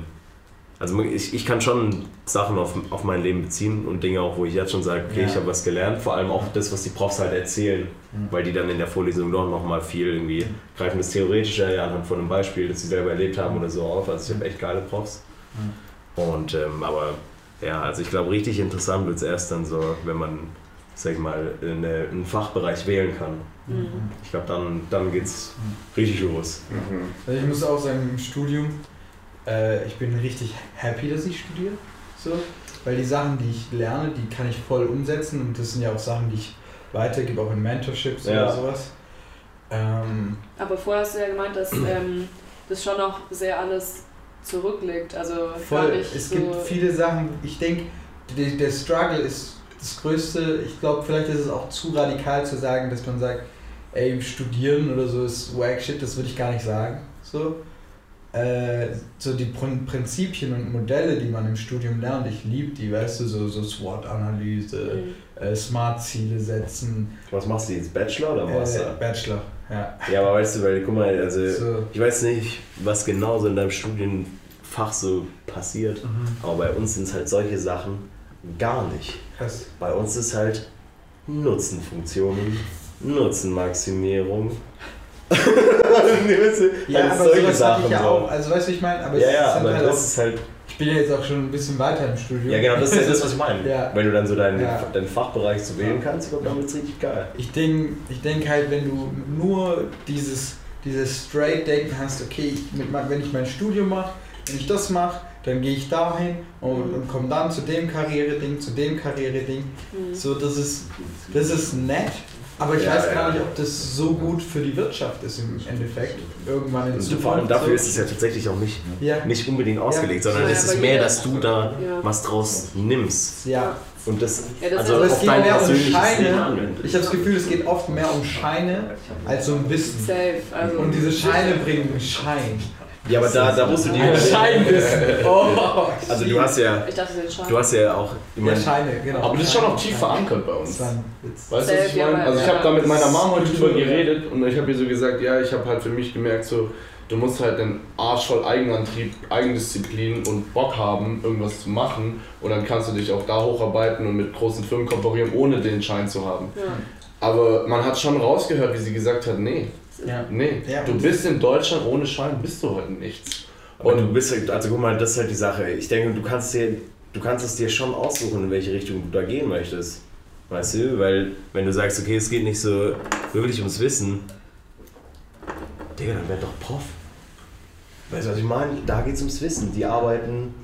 also ich, ich kann schon Sachen auf, auf mein Leben beziehen und Dinge auch, wo ich jetzt schon sage, okay, Ja. ich habe was gelernt. Vor allem auch das, was die Profs halt erzählen, Mhm. weil die dann in der Vorlesung doch nochmal viel irgendwie greifen das Theoretische ja anhand von einem Beispiel, das sie selber erlebt haben oder so auf. Also ich habe echt geile Profs. Und ähm, aber ja, also ich glaube, richtig interessant wird es erst dann so, wenn man, sag ich mal, eine, einen Fachbereich wählen kann. Mhm. Ich glaube, dann, dann geht's richtig los. Also ich muss auch sagen, im Studium, äh, ich bin richtig happy, dass ich studiere. So, weil die Sachen, die ich lerne, die kann ich voll umsetzen und das sind ja auch Sachen, die ich weitergebe, auch in Mentorships Ja. oder sowas. Ähm, Aber vorher hast du ja gemeint, dass *clears throat* ähm, das schon noch sehr alles zurückliegt. Also voll. Es so gibt viele Sachen, ich denke, der Struggle ist das Größte. Ich glaube, vielleicht ist es auch zu radikal zu sagen, dass man sagt, ey, studieren oder so ist wack shit, das würde ich gar nicht sagen. So. Äh, so die Prin- Prinzipien und Modelle, die man im Studium lernt, ich liebe die, weißt du, so, so SWOT-Analyse, Mhm. äh, Smart-Ziele setzen, Was machst du jetzt, Bachelor oder äh, Master? Bachelor, ja. Ja, aber weißt du, weil, guck mal, also So. ich weiß nicht, was genau so in deinem Studienfach so passiert, Mhm. aber bei uns sind es halt solche Sachen gar nicht. Krass. Bei uns ist halt Nutzenfunktionen, Nutzenmaximierung. Ja, *laughs* halt aber solche Sachen ich ja auch, also weißt du, ich meine? Aber Ja, ja, aber halt auch, das ist halt. ich bin ja jetzt auch schon ein bisschen weiter im Studium. Ja, genau, das ist ja das, was ich meine. *laughs* Ja. Wenn du dann so deinen, Ja. deinen Fachbereich so wählen kannst, ich glaube, dann wird es richtig geil. Ich denke ich denk halt, wenn du nur dieses, dieses straight Denken hast, okay, ich, mit, wenn ich mein Studium mache, wenn ich das mache, dann gehe ich dahin und, und komme dann zu dem Karriereding, zu dem Karriereding. Mhm. So, das ist, das ist nett, aber ich Ja, weiß gar ja. nicht, ob das so gut für die Wirtschaft ist im Endeffekt. Irgendwann in Und Zukunft. vor allem dafür ist es ja tatsächlich auch nicht, Ja, nicht unbedingt ausgelegt, sondern Ja, es ist mehr, dass du da Ja. was draus nimmst. ja. Und das, Ja, das also Aber es auf geht dein mehr um persönliches Scheine. Ich habe das Gefühl, es geht oft mehr um Scheine als um Wissen. Safe. Also Und diese Scheine bringen Schein. Ja, aber da, da musst du dir. Scheinwissen. Oh, Also du hast ja, ich dachte, das du hast ja auch, ich Ja, Scheine, genau. Aber das ist schon noch tief verankert bei uns. Weißt du, was ich meine? Also ich habe da mit meiner Mom heute drüber geredet und ich habe ihr so gesagt, ja, ich habe halt für mich gemerkt, so, du musst halt den Arsch voll Eigenantrieb, Eigendisziplin und Bock haben, irgendwas zu machen und dann kannst du dich auch da hocharbeiten und mit großen Firmen kooperieren, ohne den Schein zu haben. Ja. Aber man hat schon rausgehört, wie sie gesagt hat, nee, Ja. Nee, Ja, du bist in Deutschland ohne Schein, bist du halt nichts. Und du bist halt, also guck mal, das ist halt die Sache. Ich denke, du kannst dir, du kannst es dir schon aussuchen, in welche Richtung du da gehen möchtest. Weißt du? Weil wenn du sagst, okay, es geht nicht so wirklich ums Wissen, Digga, dann werd doch Prof. Weißt du, was ich meine? Da geht's ums Wissen. Die arbeiten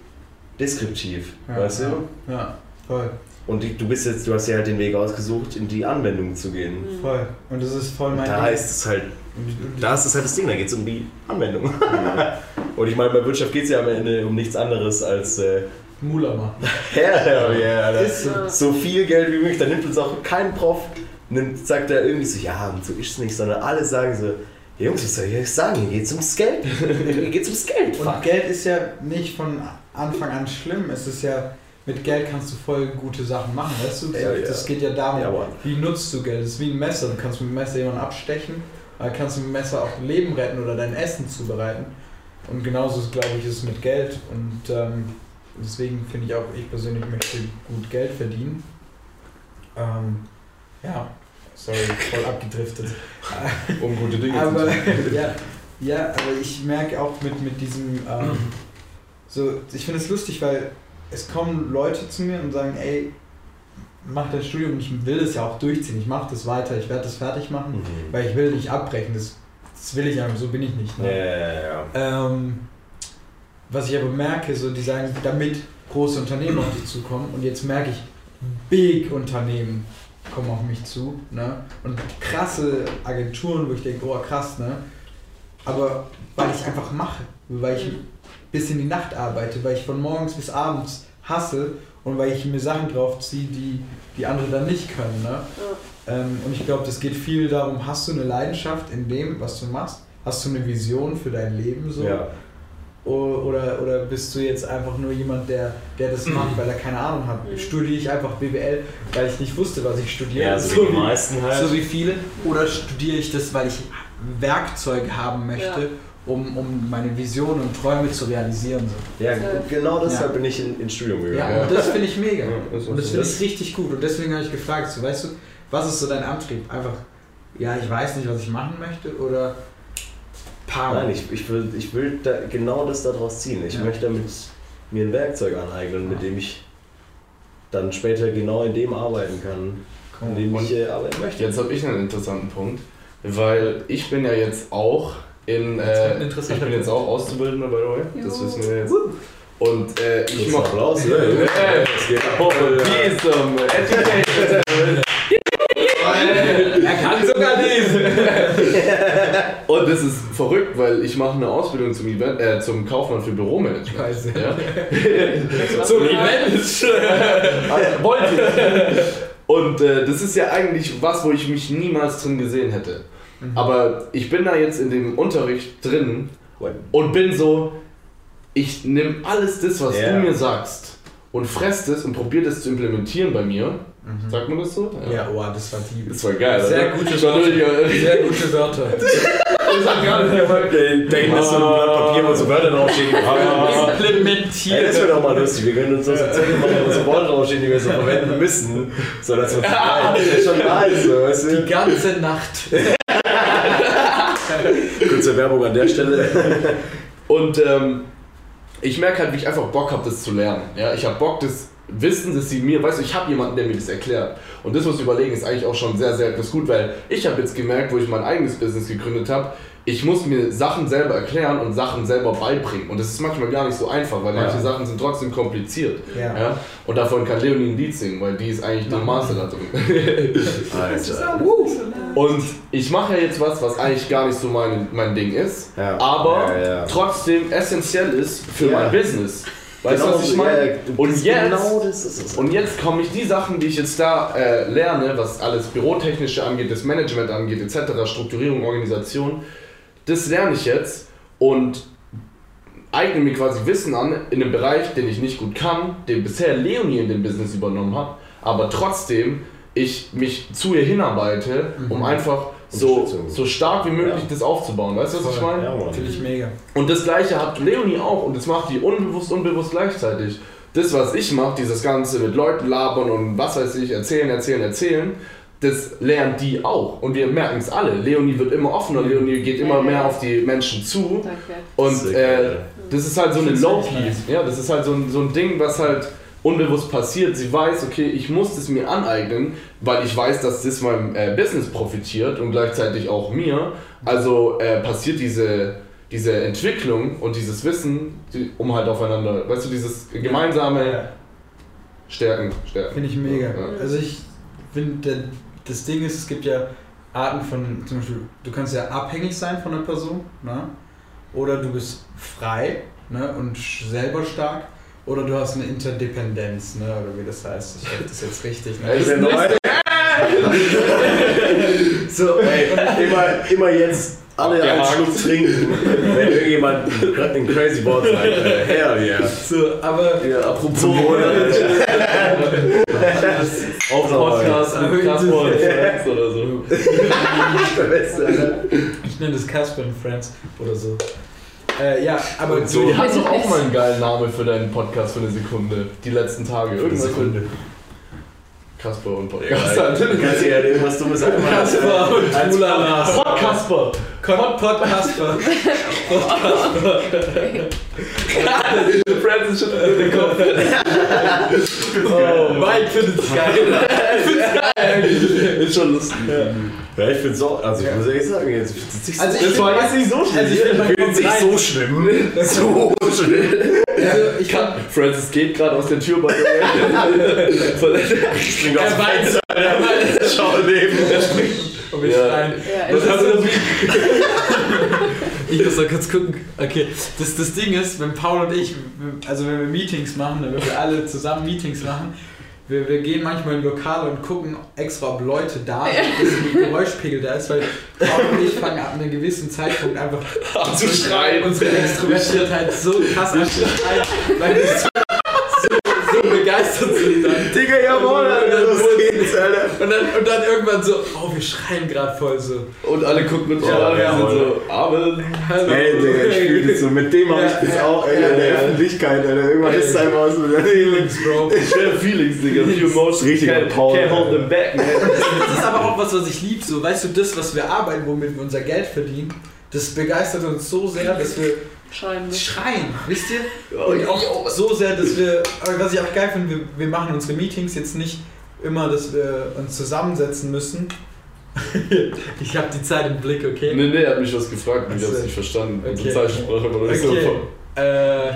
deskriptiv. Ja, weißt ja, du? Ja, voll. Und die, du bist jetzt, du hast dir halt den Weg ausgesucht, in die Anwendung zu gehen. Voll. Und das ist voll mein Da Ding. heißt es halt, da ist es halt das Ding, da geht es um die Anwendung. *laughs* Und ich meine, bei Wirtschaft geht es ja am Ende um nichts anderes als äh, Mula machen. *laughs* ja, ja, ja, so. so viel Geld wie möglich. Da nimmt uns auch kein Prof, nimmt, sagt er irgendwie so, ja, und so ist es nicht, sondern alle sagen so, Jungs, was soll ich euch sagen, hier geht's ums Geld. *laughs* Hier geht's ums Geld. Und Fuck. Geld ist ja nicht von Anfang an schlimm. Es ist ja, mit Geld kannst du voll gute Sachen machen, weißt du? Ja, ja. Das geht ja darum, Ja, wie nutzt du Geld? Das ist wie ein Messer. Du kannst mit dem Messer jemanden abstechen, kannst mit dem Messer auch Leben retten oder dein Essen zubereiten. Und genauso ist, glaube ich, ist es mit Geld. Und ähm, deswegen finde ich auch, ich persönlich möchte gut Geld verdienen. Ähm, ja, sorry, voll abgedriftet. *laughs* um gute Dinge Aber zu tun. ja, ja, aber ich merke auch mit, mit diesem, ähm, so, ich finde es lustig, weil es kommen Leute zu mir und sagen, ey, mach dein Studium und ich will das ja auch durchziehen, ich mache das weiter, ich werde das fertig machen, Mhm. weil ich will nicht abbrechen, das, das will ich einfach, so bin ich nicht. Ne? ja, ja, ja. Ähm, was ich aber merke, so die sagen, damit große Unternehmen auf dich zukommen und jetzt merke ich, Big Unternehmen kommen auf mich zu, ne? Und krasse Agenturen, wo ich denke, oh krass, ne? Aber weil ich einfach mache, weil ich bis in die Nacht arbeite, weil ich von morgens bis abends hasse und weil ich mir Sachen draufziehe, die die andere dann nicht können, ne? Ähm, und ich glaube, das geht viel darum, hast du eine Leidenschaft in dem, was du machst? Hast du eine Vision für dein Leben so? ja. Oder, oder bist du jetzt einfach nur jemand, der, der das macht, weil er keine Ahnung hat? Mhm. Studiere ich einfach BWL, weil ich nicht wusste, was ich studiere? Ja, so wie die meisten halt. so wie viele. Oder studiere ich das, weil ich Werkzeuge haben möchte, Ja. Um, um meine Visionen und Träume zu realisieren? So. Ja, genau deshalb Ja. bin ich in, ins Studium gegangen. Ja. und das finde ich mega. Ja, das ist und das finde ich richtig gut. Und deswegen habe ich gefragt, so, weißt du, was ist so dein Antrieb? Einfach, ja, ich weiß nicht, was ich machen möchte oder Power? Nein, ich, ich will, ich will da genau das daraus ziehen. Ich Ja. möchte damit mir ein Werkzeug aneignen, mit dem ich dann später genau in dem arbeiten kann, in dem Und ich äh, arbeiten möchte. Jetzt habe ich einen interessanten Punkt, weil ich bin ja jetzt auch in, äh, ich bin jetzt auch Auszubildender, by the way, das wissen wir jetzt. Und äh, ich mache Applaus. ne? Hey. Es geht ab. Diesem Education. Er kann sogar dies! Und das ist verrückt, weil ich mache eine Ausbildung zum, Event, äh, zum Kaufmann für Büromanagement. Scheiße. Ja? *laughs* Zum Event! *laughs* Wollte ich. Und äh, das ist ja eigentlich was, wo ich mich niemals drin gesehen hätte. Aber ich bin da jetzt in dem Unterricht drin und bin so, ich nehme alles das, was Ja. du mir sagst und fress das und probiere das zu implementieren bei mir. Sagt man das so? Ja, oh, das war die. Das war geil. Sehr oder? gute Ich richtig- Sehr gute Wörter. *laughs* Das hat gar nicht gemacht. Da hinten ist so ein Blatt Papier, wo so Wörter draufstehen. *laughs* Ey, Implementiert. das wäre doch mal lustig. Wir können uns Zettel machen, wo so Worte draufstehen, die wir so verwenden müssen. So, dass wir *laughs* das ist schon nice, so, weißt Die du? ganze Nacht. Kurze Werbung an der Stelle. *laughs* Und ähm, ich merke halt, wie ich einfach Bock habe, das zu lernen. Ja, ich habe Bock, das Wissen, dass sie mir, weißt du, ich habe jemanden, der mir das erklärt. Und das, was wir überlegen, ist eigentlich auch schon sehr, sehr ist gut, weil ich habe jetzt gemerkt, wo ich mein eigenes Business gegründet habe, ich muss mir Sachen selber erklären und Sachen selber beibringen. Und das ist manchmal gar nicht so einfach, weil manche Ja. Sachen sind trotzdem kompliziert. Ja. Ja? Und davon kann Leonie ein Lied singen, weil die ist eigentlich der Master da drin. *laughs* Alter. Und ich mache ja jetzt was, was eigentlich gar nicht so mein, mein Ding ist, Ja. aber Ja, ja. trotzdem essentiell ist für Ja. mein Business. Weißt du, Genau was ich so, meine? ja, du und jetzt, Genau das ist es. und jetzt komme ich die Sachen, die ich jetzt da äh, lerne, was alles Bürotechnische angeht, das Management angeht, etc., Strukturierung, Organisation, das lerne ich jetzt und eigne mir quasi Wissen an in einem Bereich, den ich nicht gut kann, den bisher Leonie in dem Business übernommen hat, aber trotzdem ich mich zu ihr hinarbeite, um einfach so, so stark wie möglich Ja. das aufzubauen. Weißt du, was ich meine? Ja. Finde ich mega. Und das gleiche hat Leonie auch und das macht die unbewusst, unbewusst gleichzeitig. Das, was ich mache, dieses Ganze mit Leuten labern und was weiß ich, erzählen, erzählen, erzählen, das lernt die auch. Und wir merken es alle. Leonie wird immer offener, Leonie geht immer mehr auf die Menschen zu. Danke. Und äh, das ist halt so eine find's low echt nice. Ja, das ist halt so ein, so ein Ding, was halt unbewusst passiert. Sie weiß, okay, ich muss das mir aneignen, weil ich weiß, dass das meinem äh, Business profitiert und gleichzeitig auch mir. Also äh, passiert diese, diese Entwicklung und dieses Wissen, die, um halt aufeinander, weißt du, dieses gemeinsame Stärken, Stärken. Finde ich mega. Ja. Also ich finde, das Ding ist, es gibt ja Arten von, zum Beispiel, du kannst ja abhängig sein von einer Person, ne? oder du bist frei ne? und selber stark, oder du hast eine Interdependenz, ne? oder wie das heißt. Ich hoffe, das ist jetzt richtig. Ne? Der neu? *laughs* so, ey, immer, immer jetzt alle einen. Schluck trinken, wenn irgendjemand ein crazy Wort sagt. Alter. Hell yeah. So, aber Ja, apropos Zum Wohl, *laughs* *laughs* auf Podcast mit Kasper und Friends oder so. *laughs* ich nenne das Casper and Friends oder so. Äh, ja, aber Und so, du hast doch auch mal einen geilen Namen für deinen Podcast für eine Sekunde. Die letzten Tage. Irgendwas Sekunde. Kasper und Ja, Podcast. du kannst dir ja irgendwas Dummes. Kasper und Als Trulala. Pod Kasper! Pod, Pod Casper. *laughs* Friends ist schon in den Kopf. Oh, Mike *laughs* findet es geil. Ist schon lustig. Ja, ich find's auch, also ich muss ehrlich sagen, jetzt so Also ich Das war jetzt nicht so schlimm. Also ich finde, find's nicht so schlimm. So schlimm. Also ich Kann, Francis geht gerade aus der Tür bei *laughs* Ich trinke aus dem Fenster, Alter. Schau neben. Und wir Ja. schreien. Ja, Das es hat ist so *laughs* ich muss mal kurz gucken. Okay, das, das Ding ist, wenn Paul und ich, also wenn wir Meetings machen, wenn wir alle zusammen Meetings machen, wir, wir gehen manchmal in Lokale und gucken extra, ob Leute da sind, dass ein Geräuschpegel da ist, weil Paul und ich fangen ab einem gewissen Zeitpunkt einfach an zu schreien. unsere Extrovertiertheit so krass an. Zu schreien, weil wir so begeistert sind dann. Digga, jawohl, Alter, los geht's, Alter. Und dann, und dann irgendwann so, oh, wir schreien gerade voll so. Und alle gucken uns Ja, an ja, und sind so, Amen. Hallo. Ey, Digga, ich fühle das so. Mit dem hab ich das auch, ey, in der Öffentlichkeit, Alter. Irgendwann ist es einfach so. Feelings, Bro. Feelings, Digga. Few emotions. Richtiger Can't, Paul, can't hold them back, man. *laughs* Das ist aber auch was, was ich liebe. So, weißt du, das, was wir arbeiten, womit wir unser Geld verdienen, das begeistert uns so sehr, dass wir Schreien. schreien, wisst ihr? Und auch so sehr, dass wir, aber was ich auch geil finde, wir, wir machen unsere Meetings jetzt nicht immer, dass wir uns zusammensetzen müssen. *laughs* ich habe die Zeit im Blick, okay? Nee, nee, er hat mich was gefragt und ich so. hab's nicht verstanden. Okay. Unsere Zeichensprache war nicht so Okay. voll. Äh,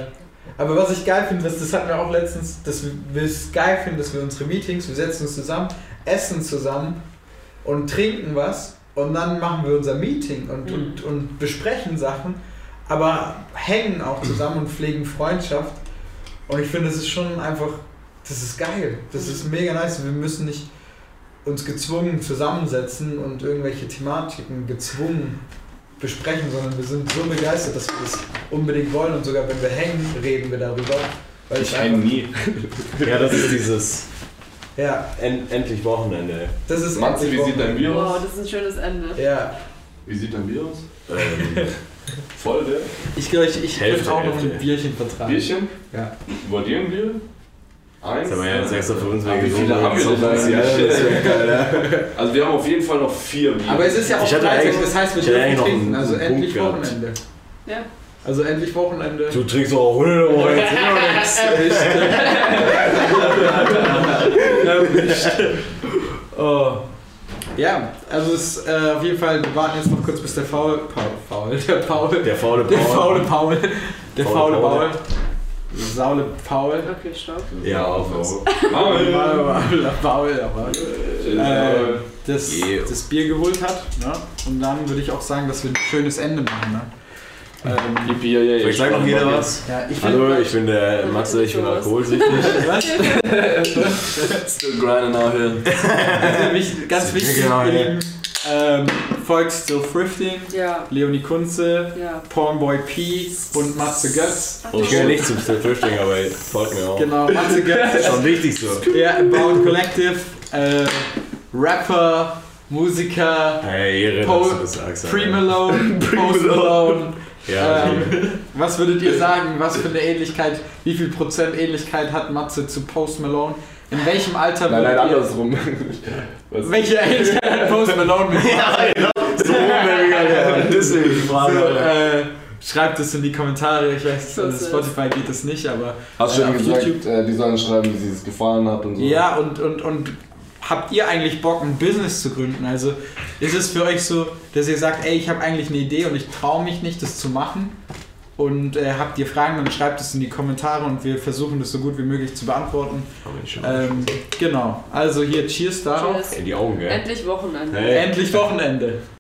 aber was ich geil finde, das, das hatten wir auch letztens, dass wir wir es geil finden, dass wir unsere Meetings, wir setzen uns zusammen, essen zusammen und trinken was und dann machen wir unser Meeting und, Mhm. und, und besprechen Sachen, aber hängen auch zusammen und pflegen Freundschaft. Und ich finde, das ist schon einfach, das ist geil, das ist mega nice. Wir müssen nicht uns gezwungen zusammensetzen und irgendwelche Thematiken gezwungen besprechen, sondern wir sind so begeistert, dass wir das unbedingt wollen und sogar wenn wir hängen, reden wir darüber. Weil es einfach, nie. Ja, das ist dieses ja, en endlich Wochenende. das ist Matze, wie endlich sieht dein Bier Wow, aus? das ist ein schönes Ende. Ja, Wie sieht dein Bier aus? Ähm, *laughs* Voll, der? ich glaube, ich, ich Hälfte, auch noch ein. Bierchen vertragen. Bierchen? Ja. Wollt ihr ein Bier? Eins? das haben wir ja jetzt extra für uns Aber wie viele weggenommen. haben wir denn Ja, das wäre geil, Also wir haben auf jeden Fall noch vier Bier. Aber es ist ja auch Freitag, das heißt, wir dürfen trinken, also endlich. Wochenende. Ja. Also endlich Wochenende. Du trinkst auch 100 Euro jetzt immer noch nichts. *laughs* Oh. Ja, also es ist äh, auf jeden Fall, wir warten jetzt noch kurz, bis der Faul, Paul, Faul, der Paul, Der faule der Paul. faule Paul, der Faule faule Paul. Paul, Saule Paul, Okay, stopp. Ja, auf. Paul, Paul, Paul, aber äh, das, Yeah. das Bier geholt hat. Ne? Und dann würde ich auch sagen, dass wir ein schönes Ende machen. Ne? Ähm, Yippie, ja, ja, Vielleicht sagt noch jeder was. ja, ich Hallo, ich bin der Max, ich bin alkoholsüchtig. *laughs* Was? Still grinding out here. Also mich, ganz *laughs* wichtig, Genau, ihr. Lieben, ähm, folgt Still Thrifting, Ja, Leonie Kunze, ja. Pornboy P und Matze Götz. Ich gehöre nicht zum Still Flüchtling, aber folgt mir auch. Genau, Matze Götz. *laughs* Schon wichtig so. Ja, About Collective, äh, Rapper, Musiker, Hey. Pre Malone, Post Malone, Ja, Ähm, was würdet ihr sagen, was für eine Ähnlichkeit, wie viel Prozent Ähnlichkeit hat Matze zu Post Malone? In welchem Alter Nein, nein, andersrum. Was? Welche Ähnlichkeit hat Post Malone mit *laughs* Matze? so wäre mega geil. Deswegen die Frage. So, äh, schreibt es in die Kommentare. Ich weiß, So also. Spotify geht es nicht, aber Hast du äh, schon auf gesagt, YouTube- äh, die sollen schreiben, wie sie es gefallen hat und so? Ja, und, und, und habt ihr eigentlich Bock, ein Business zu gründen? Also ist es für euch so, dass ihr sagt, ey, ich habe eigentlich eine Idee und ich traue mich nicht, das zu machen? Und äh, habt ihr Fragen, dann schreibt es in die Kommentare und wir versuchen das so gut wie möglich zu beantworten. Ähm, genau, also hier Cheers darauf. Cheers. In die Augen, gell? Endlich Wochenende. Hey. Endlich Wochenende.